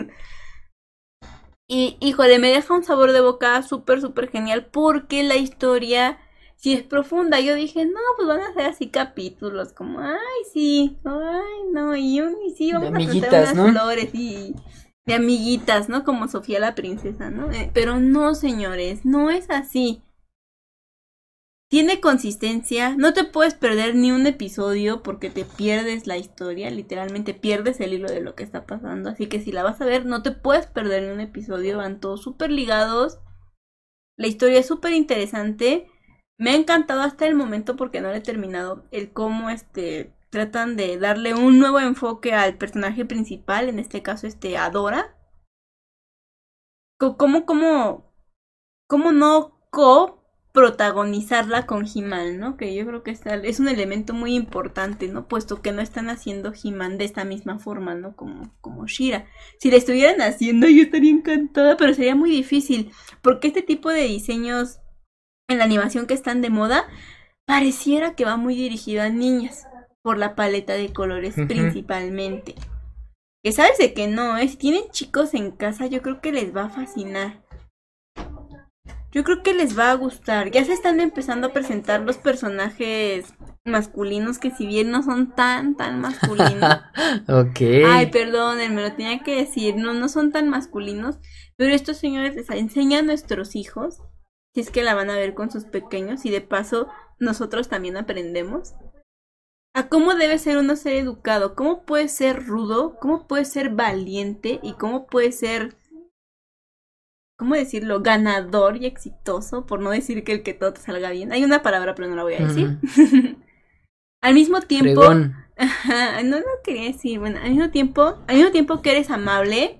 Y híjole, me deja un sabor de boca súper, súper genial porque la historia sí es profunda. Yo dije, no, pues van a ser así capítulos, como, ay, sí, ay, no, y, un, y sí, vamos a plantar unas ¿no? flores y de amiguitas, ¿no? Como Sofía la princesa, ¿no? Eh, pero no, señores, no es así. Tiene consistencia, no te puedes perder ni un episodio porque te pierdes la historia, literalmente pierdes el hilo de lo que está pasando, así que si la vas a ver no te puedes perder ni un episodio, van todos súper ligados, la historia es súper interesante, me ha encantado hasta el momento porque no lo he terminado, el cómo este tratan de darle un nuevo enfoque al personaje principal, en este caso este Adora, cómo, cómo cómo no co protagonizarla con He-Man, ¿no? Que yo creo que es un elemento muy importante, ¿no? Puesto que no están haciendo He-Man de esta misma forma, ¿no? Como, como Shira. Si la estuvieran haciendo, yo estaría encantada, pero sería muy difícil, porque este tipo de diseños en la animación que están de moda, pareciera que va muy dirigido a niñas, por la paleta de colores principalmente. Que sabes de que no, ¿eh? si tienen chicos en casa, yo creo que les va a fascinar. Yo creo que les va a gustar. Ya se están empezando a presentar los personajes masculinos que si bien no son tan, tan masculinos. ok. Ay, perdón, me lo tenía que decir. No, no son tan masculinos. Pero estos señores les enseñan a nuestros hijos. Si es que la van a ver con sus pequeños. Y de paso, nosotros también aprendemos. A cómo debe ser uno ser educado. Cómo puede ser rudo. Cómo puede ser valiente. Y cómo puede ser ¿cómo decirlo? Ganador y exitoso, por no decir que el que todo te salga bien. Hay una palabra, pero no la voy a decir. al mismo tiempo... no lo quería decir. Bueno, al mismo tiempo, al mismo tiempo que eres amable,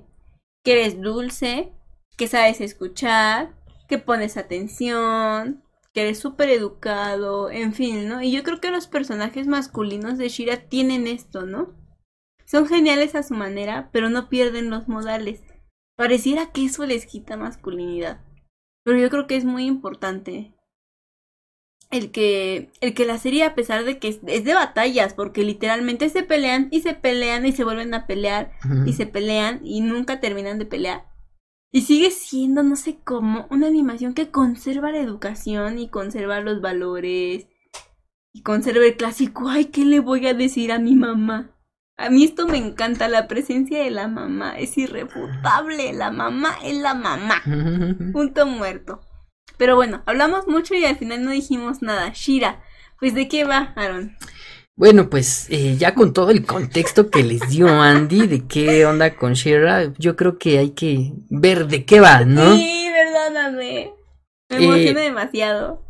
que eres dulce, que sabes escuchar, que pones atención, que eres súper educado, en fin, ¿no? Y yo creo que los personajes masculinos de Shira tienen esto, ¿no? Son geniales a su manera, pero no pierden los modales. Pareciera que eso les quita masculinidad. Pero yo creo que es muy importante el que, el que la serie, a pesar de que es, de batallas, porque literalmente se pelean y se pelean y se vuelven a pelear y se pelean y nunca terminan de pelear. Y sigue siendo, no sé cómo, una animación que conserva la educación y conserva los valores y conserva el clásico, ay, ¿qué le voy a decir a mi mamá? A mí esto me encanta, la presencia de la mamá es irrefutable, la mamá es la mamá. Punto muerto. Pero bueno, hablamos mucho y al final no dijimos nada. Shira, pues ¿de qué va, Aaron? Bueno, pues eh, ya con todo el contexto que les dio Andy de qué onda con Shira, yo creo que hay que ver de qué va, ¿no? Sí, perdóname. Me emociona eh, demasiado.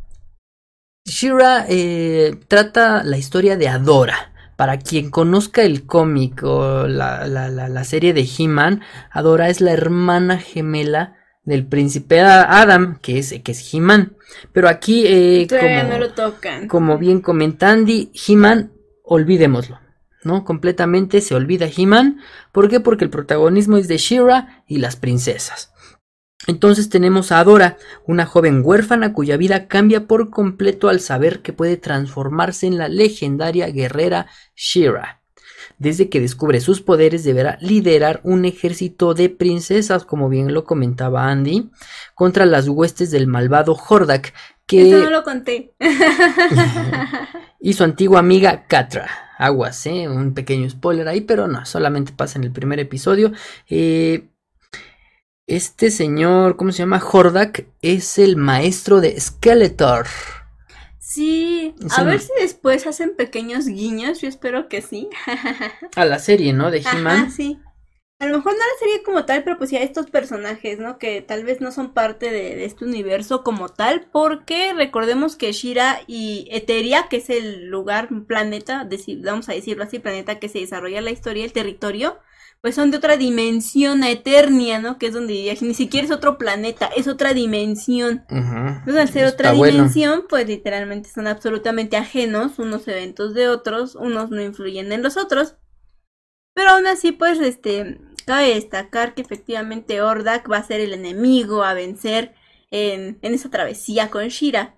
Shira eh, trata la historia de Adora para quien conozca el cómic o la, la, la, serie de He-Man, Adora es la hermana gemela del príncipe Adam, que es, que es He-Man. Pero aquí, eh, como, no lo tocan. como bien comenta Andy, He-Man, olvidémoslo. ¿no? Completamente se olvida He-Man. ¿Por qué? Porque el protagonismo es de She-Ra y las princesas. Entonces tenemos a Adora, una joven huérfana cuya vida cambia por completo al saber que puede transformarse en la legendaria guerrera Shira. Desde que descubre sus poderes deberá liderar un ejército de princesas, como bien lo comentaba Andy, contra las huestes del malvado Hordak, que... Eso no lo conté. y su antigua amiga Katra. Aguas, ¿eh? Un pequeño spoiler ahí, pero no, solamente pasa en el primer episodio. Eh, este señor, ¿cómo se llama? Hordak es el maestro de Skeletor. Sí, a ver si después hacen pequeños guiños, yo espero que sí. a la serie, ¿no? De He-Man. sí. A lo mejor no la serie como tal, pero pues sí a estos personajes, ¿no? Que tal vez no son parte de, este universo como tal, porque recordemos que Shira y Eteria, que es el lugar, planeta, vamos a decirlo así, planeta que se desarrolla la historia, el territorio, pues son de otra dimensión, Eternia, ¿no? Que es donde ni siquiera es otro planeta, es otra dimensión. Entonces, al ser otra dimensión, pues literalmente son absolutamente ajenos unos eventos de otros, unos no influyen en los otros. Pero aún así, pues, este, cabe destacar que efectivamente Ordak va a ser el enemigo a vencer en, en esa travesía con Shira.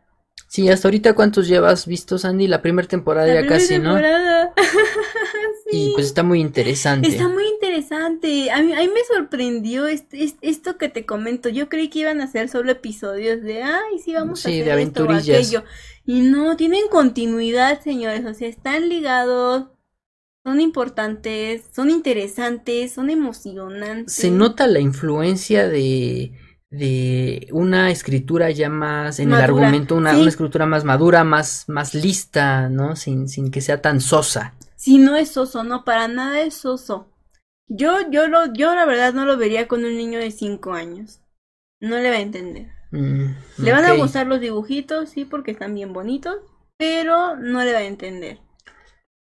Sí, hasta ahorita cuántos llevas visto, Sandy, la primera temporada ya casi, temporada. ¿no? Y pues está muy interesante. Está muy interesante. A mí, a mí me sorprendió esto que te comento. Yo creí que iban a ser solo episodios de, ay, sí, vamos a hacer de aventurillas. Esto o aquello. Y no, tienen continuidad, señores. O sea, están ligados, son importantes, son interesantes, son emocionantes. Se nota la influencia de de una escritura ya más en el argumento, una, una, escritura más madura, más, más lista, ¿no? Sin, sin que sea tan sosa. Si no es soso, no, para nada es soso. Yo, yo lo, yo la verdad no lo vería con un niño de 5 años. No le va a entender. Mm, le van a gustar los dibujitos, sí, porque están bien bonitos, pero no le va a entender.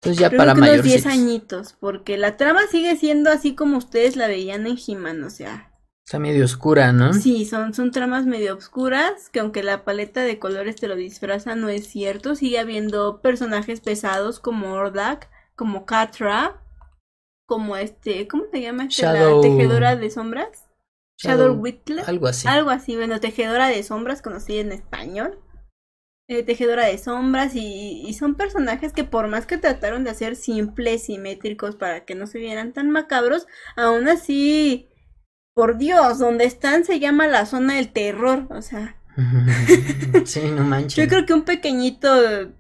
Entonces ya para mayores. 10 añitos, porque la trama sigue siendo así como ustedes la veían en he o sea, Está medio oscura, ¿no? Sí, son, son tramas medio oscuras, que aunque la paleta de colores te lo disfraza, no es cierto. Sigue habiendo personajes pesados como Ordak, como Katra, como este, ¿cómo se llama? Este, Shadow- La tejedora de sombras. Shadow, Whittle. Algo así. Algo así, bueno, tejedora de sombras, conocida en español. Eh, tejedora de sombras y, y son personajes que por más que trataron de hacer simples, simétricos para que no se vieran tan macabros, aún así, por Dios, donde están se llama la zona del terror, o sea, sí, no manches. yo creo que un pequeñito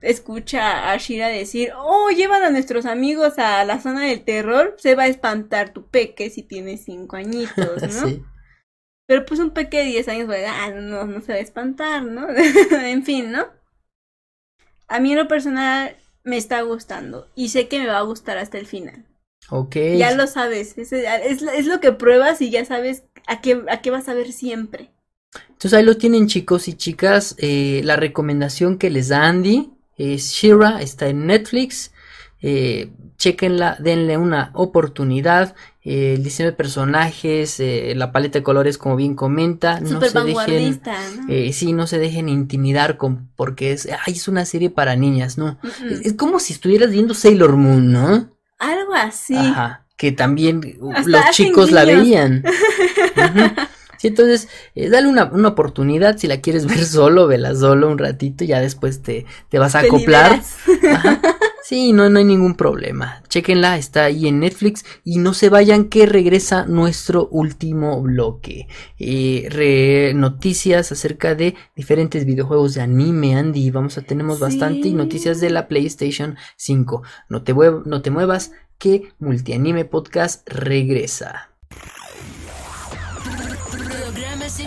escucha a Shira decir, oh, llevan a nuestros amigos a la zona del terror, se va a espantar tu peque si tiene cinco añitos, ¿no? Sí. Pero pues un peque de 10 años, pues, ah, no, no se va a espantar, ¿no? en fin, ¿no? A mí en lo personal me está gustando y sé que me va a gustar hasta el final. Ok. Ya lo sabes, es, es, es lo que pruebas y ya sabes a qué, a qué vas a ver siempre. Entonces ahí lo tienen chicos y chicas. eh, la recomendación que les da Andy es Shira, está en Netflix. Eh, chequenla, denle una oportunidad. eh, el diseño de personajes, eh, la paleta de colores, como bien comenta, no se dejen, eh, sí, no se dejen intimidar con, porque es, ay, es una serie para niñas, ¿no? Es, es como si estuvieras viendo Sailor Moon, ¿no? Algo así. Ajá, que también uh, Hasta los chicos la veían. Sí, entonces, eh, dale una, una oportunidad, si la quieres ver solo, vela solo un ratito, ya después te, te vas a Te acoplar. Ajá. Sí, no, no hay ningún problema. Chequenla, está ahí en Netflix y no se vayan que regresa nuestro último bloque. Eh, re- noticias acerca de diferentes videojuegos de anime, Andy. Vamos a tenemos bastante y Sí. noticias de la PlayStation 5. No te, no te muevas que Multianime Podcast regresa.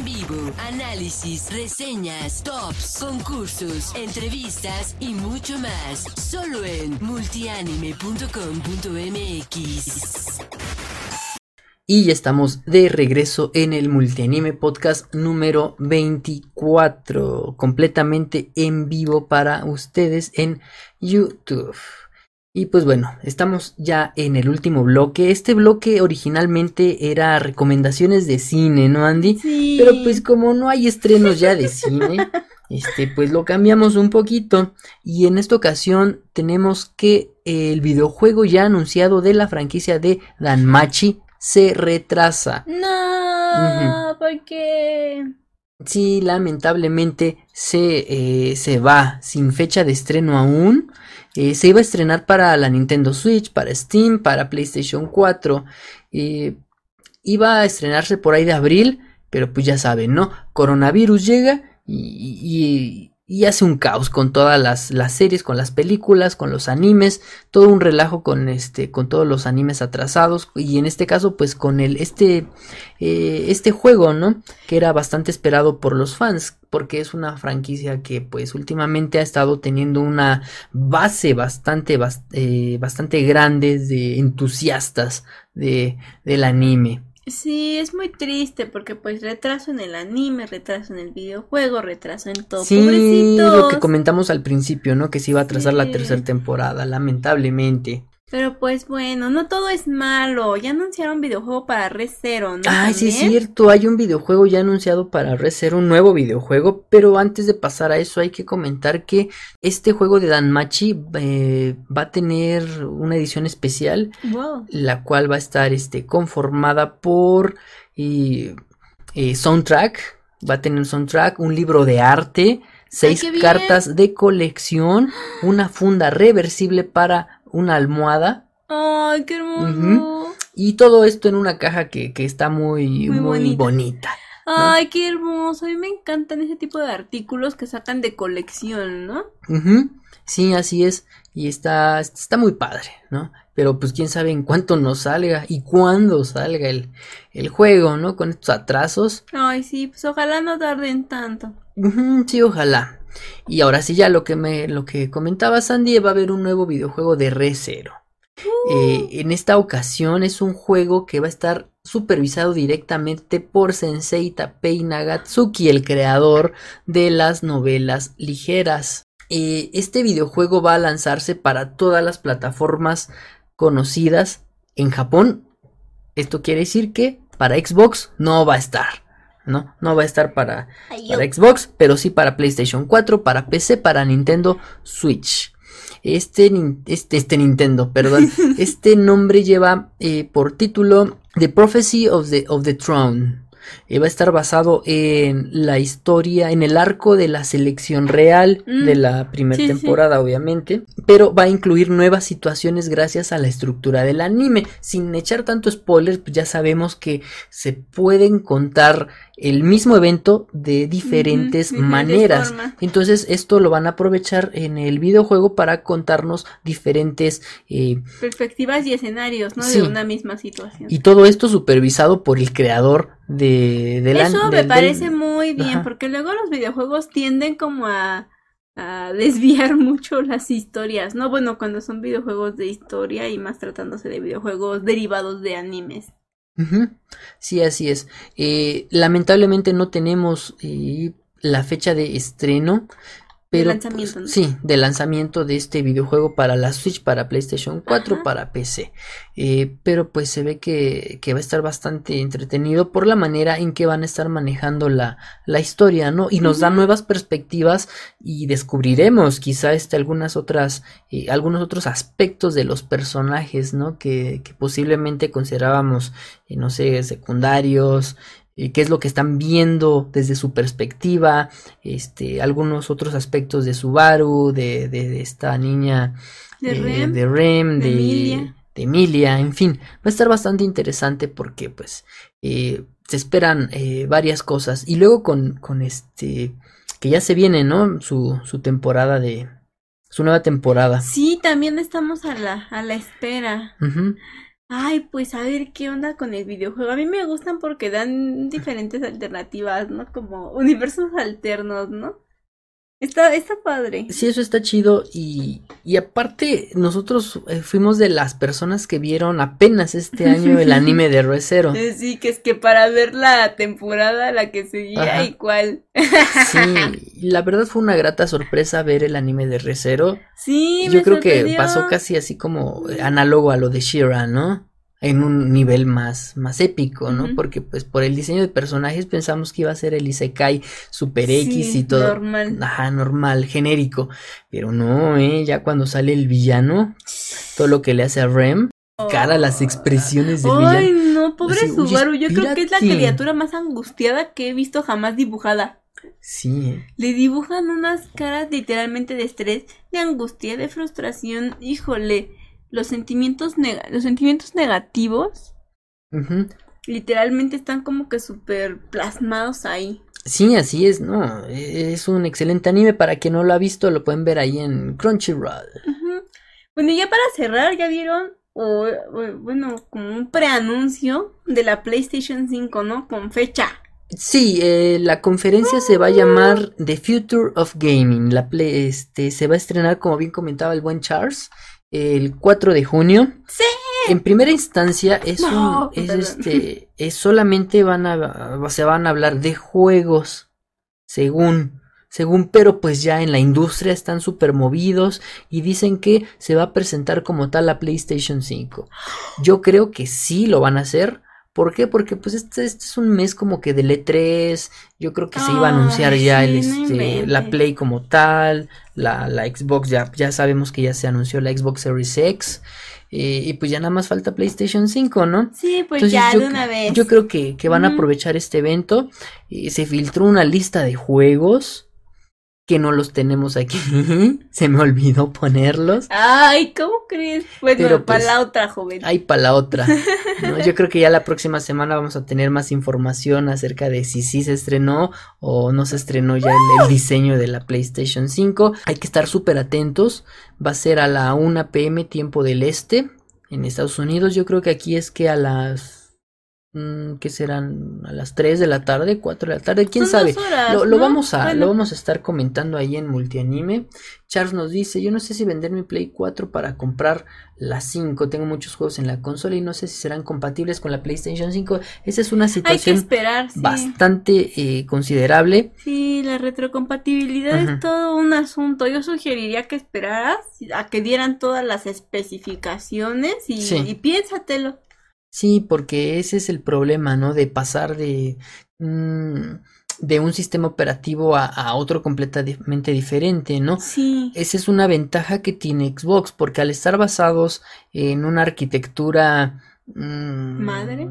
Vivo, análisis, reseñas, tops, concursos, entrevistas y mucho más. Solo en multianime.com.mx. Y ya estamos de regreso en el Multianime Podcast número 24, completamente en vivo para ustedes en YouTube. Y pues bueno, estamos ya en el último bloque. Este bloque originalmente era recomendaciones de cine, ¿no, Andy? Sí. Pero pues como no hay estrenos ya de cine, este pues lo cambiamos un poquito y en esta ocasión tenemos que el videojuego ya anunciado de la franquicia de Danmachi se retrasa. No, porque Sí, lamentablemente se, eh, se va sin fecha de estreno aún. Eh, se iba a estrenar para la Nintendo Switch, para Steam, para PlayStation 4. eh, iba a estrenarse por ahí de abril, pero pues ya saben, ¿no? Coronavirus llega y, y- y hace un caos con todas las, las series, con las películas, con los animes, todo un relajo con este, con todos los animes atrasados y en este caso pues con el este, eh, este juego, ¿no? Que era bastante esperado por los fans porque es una franquicia que pues últimamente ha estado teniendo una base bastante bas- eh, bastante grande de entusiastas de del anime. Sí, es muy triste porque pues retraso en el anime, retraso en el videojuego, retraso en todo. Sí, lo que comentamos al principio, ¿no? Que se iba a trazar la tercera temporada, lamentablemente. Pero pues bueno, no todo es malo. Ya anunciaron videojuego para Red Zero, ¿no? Ay, sí es cierto, hay un videojuego ya anunciado para Red Zero, un nuevo videojuego, pero antes de pasar a eso hay que comentar que este juego de Danmachi eh, va a tener una edición especial, Wow. la cual va a estar este, conformada por eh, eh, soundtrack, va a tener soundtrack, un libro de arte, seis cartas de colección, una funda reversible para una almohada. Ay, qué hermoso. Y todo esto en una caja que, que está muy, Muy muy, bonita. bonita. Ay, qué hermoso. A mí me encantan ese tipo de artículos que sacan de colección, ¿no? Ujú, Sí, así es. Y está, está muy padre, ¿no? Pero pues quién sabe en cuánto nos salga y cuándo salga el, el juego, ¿no? Con estos atrasos. Ay, sí, pues ojalá no tarden tanto. Ujú, sí, ojalá. Y ahora sí, ya lo que me, lo que comentaba Sandy, va a haber un nuevo videojuego de Re Zero. Eh, en esta ocasión es un juego que va a estar supervisado directamente por Sensei Tapei Nagatsuki, el creador de las novelas ligeras. Eh, este videojuego va a lanzarse para todas las plataformas conocidas en Japón. Esto quiere decir que para Xbox no va a estar. ¿No? No va a estar para, Xbox, pero sí para PlayStation 4, para PC, para Nintendo Switch. Este, este, este Nintendo, perdón, este nombre lleva eh, por título The Prophecy of the, of the Throne. Eh, va a estar basado en la historia, en el arco de la selección real Mm, de la primera sí, sí. temporada, obviamente, pero va a incluir nuevas situaciones gracias a la estructura del anime. Sin echar tanto spoilers, pues ya sabemos que se pueden contar el mismo evento de diferentes maneras. Entonces, esto lo van a aprovechar en el videojuego para contarnos diferentes eh, Perspectivas y escenarios, ¿no? Sí. De una misma situación. y todo esto supervisado por el creador de del an- Eso me del- parece del- muy bien, Ajá. porque luego los videojuegos tienden como a, a desviar mucho las historias, ¿no? Bueno, cuando son videojuegos de historia y más tratándose de videojuegos derivados de animes. Sí, así es. Eh, lamentablemente no tenemos eh, la fecha de estreno, pero lanzamiento, pues, ¿no? sí, de lanzamiento de este videojuego para la Switch, para PlayStation 4, Ajá. para PC. Eh, pero pues se ve que, que va a estar bastante entretenido por la manera en que van a estar manejando la, la historia, ¿no? Y nos da nuevas perspectivas y descubriremos quizá este, algunas otras, eh, algunos otros aspectos de los personajes, ¿no? Que, que posiblemente considerábamos, eh, no sé, secundarios, eh, qué es lo que están viendo desde su perspectiva, este, algunos otros aspectos de Subaru, de, de, de esta niña De eh, Rem, de Rem, de de, Emilia. de Emilia, en fin, va a estar bastante interesante porque pues eh, se esperan eh, varias cosas y luego con, con este que ya se viene, ¿no? Su, su temporada de su nueva temporada. Sí, también estamos a la, a la espera. Ay, pues a ver qué onda con el videojuego. A mí me gustan porque dan diferentes alternativas, ¿no? Como universos alternos, ¿no? Está, está padre. Sí, eso está chido y, y aparte nosotros eh, fuimos de las personas que vieron apenas este año el anime de Re:Zero. Eh, Sí, que es que para ver la temporada, la que seguía Ajá. y cuál. Sí, la verdad fue una grata sorpresa ver el anime de Re:Zero. Sí, Yo me creo que pasó casi así como análogo a lo de Shira, ¿no? En un nivel más, más épico, ¿no? Porque pues por el diseño de personajes pensamos que iba a ser el Isekai Super X Sí, y todo. normal. Ajá, normal, genérico. Pero no, ¿eh? Ya cuando sale el villano, todo lo que le hace a Rem, cara, las expresiones del Ay, villano. no, pobre Subaru. Yo creo que es la criatura más angustiada que he visto jamás dibujada. Sí. Le dibujan unas caras literalmente de estrés, de angustia, de frustración. Híjole, los sentimientos, nega- los sentimientos negativos literalmente están como que súper plasmados ahí. Sí, así es, ¿no? Es un excelente anime. Para quien no lo ha visto, lo pueden ver ahí en Crunchyroll. Ujú. Bueno, y ya para cerrar, ya vieron, o, o, bueno, como un preanuncio de la PlayStation 5, ¿no? Con fecha. Sí, eh, la conferencia se va a llamar The Future of Gaming. La play- este, se va a estrenar, como bien comentaba el buen Charles, el 4 de junio. ¡Sí! En primera instancia es No, un, es este, es solamente van a, se van a hablar de juegos, según, según, pero pues ya en la industria están súper movidos y dicen que se va a presentar como tal la PlayStation 5. Yo creo que sí lo van a hacer. ¿Por qué? Porque pues este, este es un mes como que del E3, yo creo que se iba a anunciar ya el, este, la. Play como tal, la, la Xbox, ya, ya sabemos que ya se anunció la Xbox Series X, eh, y pues ya nada más falta PlayStation 5, ¿no? Sí, pues Entonces, ya yo, de una vez. yo creo que, que van a aprovechar este evento. eh, se filtró una lista de juegos que no los tenemos aquí. se me olvidó ponerlos. Ay, ¿cómo crees? Bueno, Pero, para pues, la otra joven. Ay, para la otra. ¿no? Yo creo que ya la próxima semana vamos a tener más información acerca de si sí se estrenó o no se estrenó ya el, el diseño de la PlayStation 5. Hay que estar súper atentos. Va a ser a la 1 pm tiempo del este en Estados Unidos. Yo creo que aquí es que a las... mm, ¿Qué serán? A las 3 de la tarde, 4 de la tarde, quién Son sabe. horas, Lo, lo ¿no? vamos a, Bueno, lo vamos a estar comentando ahí en Multianime. Charles nos dice, yo no sé si vender mi Play 4 para comprar la 5. Tengo muchos juegos en la consola y no sé si serán compatibles con la PlayStation 5. Esa es una que situación esperar, sí. bastante eh, considerable. Sí, la retrocompatibilidad Ajá. es todo un asunto. Yo sugeriría que esperaras a que dieran todas las especificaciones y, Sí. y piénsatelo. Sí, porque ese es el problema, ¿no? De pasar de, mm, de un sistema operativo a, a otro completamente diferente, ¿no? Sí. Esa es una ventaja que tiene Xbox, porque al estar basados en una arquitectura mm, ¿Madre?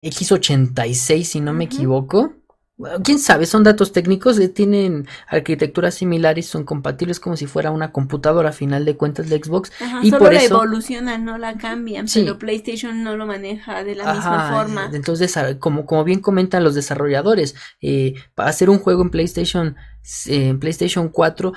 X86, si no me equivoco. Quién sabe, son datos técnicos, eh, tienen arquitecturas similares, son compatibles como si fuera una computadora a final de cuentas de Xbox. Ajá, y solo por la eso- evolucionan, no la cambian, Sí. pero PlayStation no lo maneja de la misma forma. Entonces, como, como bien comentan los desarrolladores, eh, para hacer un juego en PlayStation, eh, en PlayStation 4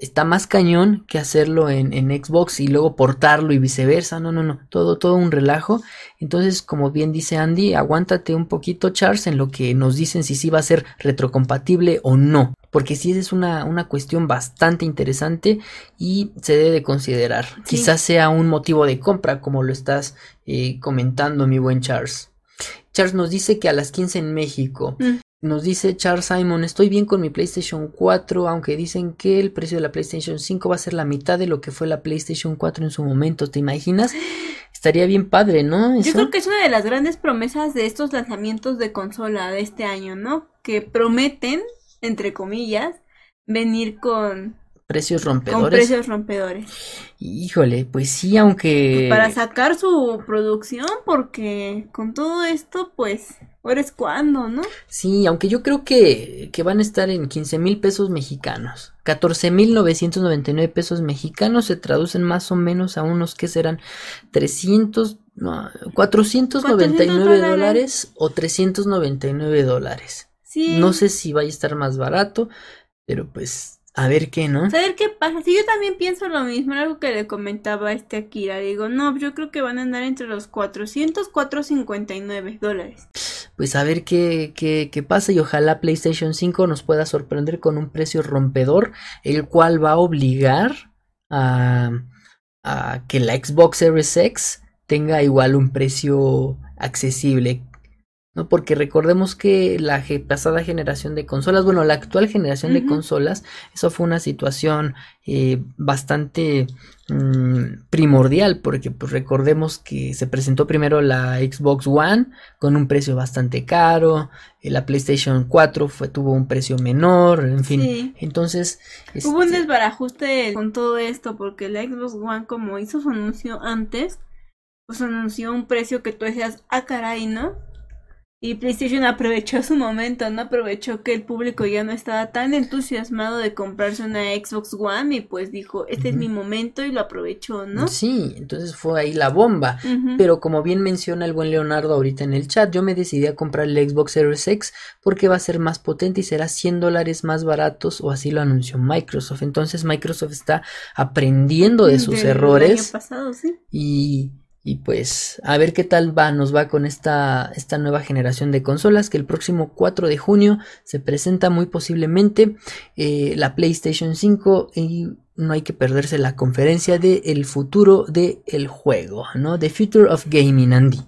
está más cañón que hacerlo en, en Xbox y luego portarlo y viceversa. No, no, no, todo, todo un relajo. Entonces, como bien dice Andy, aguántate un poquito, Charles, en lo que nos dicen si sí va a ser retrocompatible o no. Porque sí es una, una cuestión bastante interesante y se debe de considerar. Sí. Quizás sea un motivo de compra, como lo estás eh, comentando, mi buen Charles. Charles nos dice que a las 15 en México. Mm. Nos dice Charles Simon, estoy bien con mi PlayStation 4, aunque dicen que el precio de la PlayStation 5 va a ser la mitad de lo que fue la PlayStation 4 en su momento. ¿Te imaginas? Estaría bien padre, ¿no? Yo creo que es una de las grandes promesas de estos lanzamientos de consola de este año, ¿no? Que prometen, entre comillas, venir con, Precios con rompedores. precios rompedores. Híjole, pues sí, aunque... Para sacar su producción, porque con todo esto, pues, ahora es cuando, ¿no? Sí, aunque yo creo que, que van a estar en 15 mil pesos mexicanos. 14 mil 999 pesos mexicanos se traducen más o menos a unos que serán 300, no, 499 dólares. dólares o 399 dólares. Sí. No sé si vaya a estar más barato, pero pues a ver qué, ¿no? Saber qué pasa. Sí, yo también pienso lo mismo, algo que le comentaba a este Akira. Digo, no, yo creo que van a andar entre los 400, 459 dólares. Pues a ver qué, qué, qué pasa y ojalá PlayStation 5 nos pueda sorprender con un precio rompedor, el cual va a obligar a, a que la Xbox Series X tenga igual un precio accesible. ¿No? Porque recordemos que la pasada generación de consolas, bueno, la actual generación de consolas, eso fue una situación eh, bastante mm, primordial, porque pues recordemos que se presentó primero la Xbox One con un precio bastante caro, eh, la PlayStation 4 fue, tuvo un precio menor, en fin. Sí. Entonces, Hubo un este, desbarajuste con todo esto porque la Xbox One como hizo su anuncio antes, pues anunció un precio que tú decías, ah caray, ¿no? Y PlayStation aprovechó su momento, ¿no? Aprovechó que el público ya no estaba tan entusiasmado de comprarse una Xbox One y pues dijo, este es mi momento y lo aprovechó, ¿no? sí, entonces fue ahí la bomba. Pero como bien menciona el buen Leonardo ahorita en el chat, yo me decidí a comprar el Xbox Series X porque va a ser más potente y será 100 dólares más baratos o así lo anunció Microsoft. Entonces Microsoft está aprendiendo de sus Del año errores pasado, sí. y, y pues a ver qué tal va, nos va con esta, esta nueva generación de consolas que el próximo 4 de junio se presenta muy posiblemente eh, la PlayStation 5 y no hay que perderse la conferencia de el futuro del juego, ¿no? The Future of Gaming, Andy.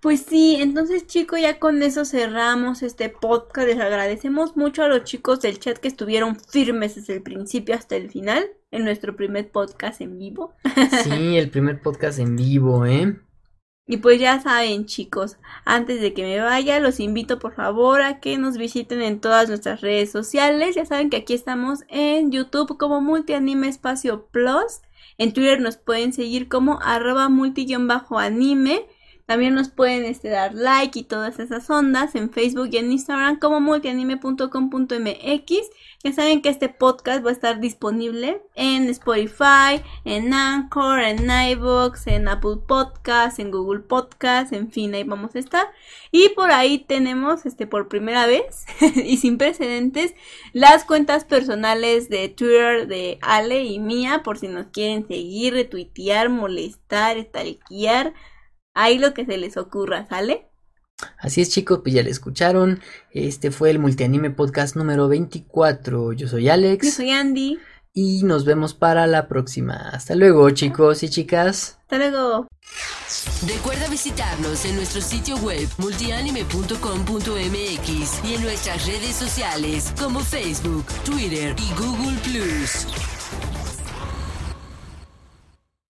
Pues sí, entonces chicos, ya con eso cerramos este podcast. Les agradecemos mucho a los chicos del chat que estuvieron firmes desde el principio hasta el final en nuestro primer podcast en vivo. Sí, el primer podcast en vivo, ¿eh? Y pues ya saben chicos, antes de que me vaya, los invito por favor a que nos visiten en todas nuestras redes sociales. Ya saben que aquí estamos en YouTube como Multianime Espacio Plus. En Twitter nos pueden seguir como arroba multi-anime. También nos pueden este, dar like y todas esas ondas en Facebook y en Instagram como multianime.com.mx. Ya saben que este podcast va a estar disponible en Spotify, en Anchor, en iVoox, en Apple Podcasts, en Google Podcasts, en fin, ahí vamos a estar. Y por ahí tenemos, este, por primera vez y sin precedentes, las cuentas personales de Twitter de Ale y mía, por si nos quieren seguir, retuitear, molestar, stalkear. Ahí lo que se les ocurra, ¿sale? Así es chicos, pues ya le escucharon. Este fue el Multianime Podcast número 24. Yo soy Alex. Yo soy Andy. Y nos vemos para la próxima. Hasta luego chicos y chicas. Hasta luego. Recuerda visitarnos en nuestro sitio web multianime.com.mx y en nuestras redes sociales como Facebook, Twitter y Google Plus.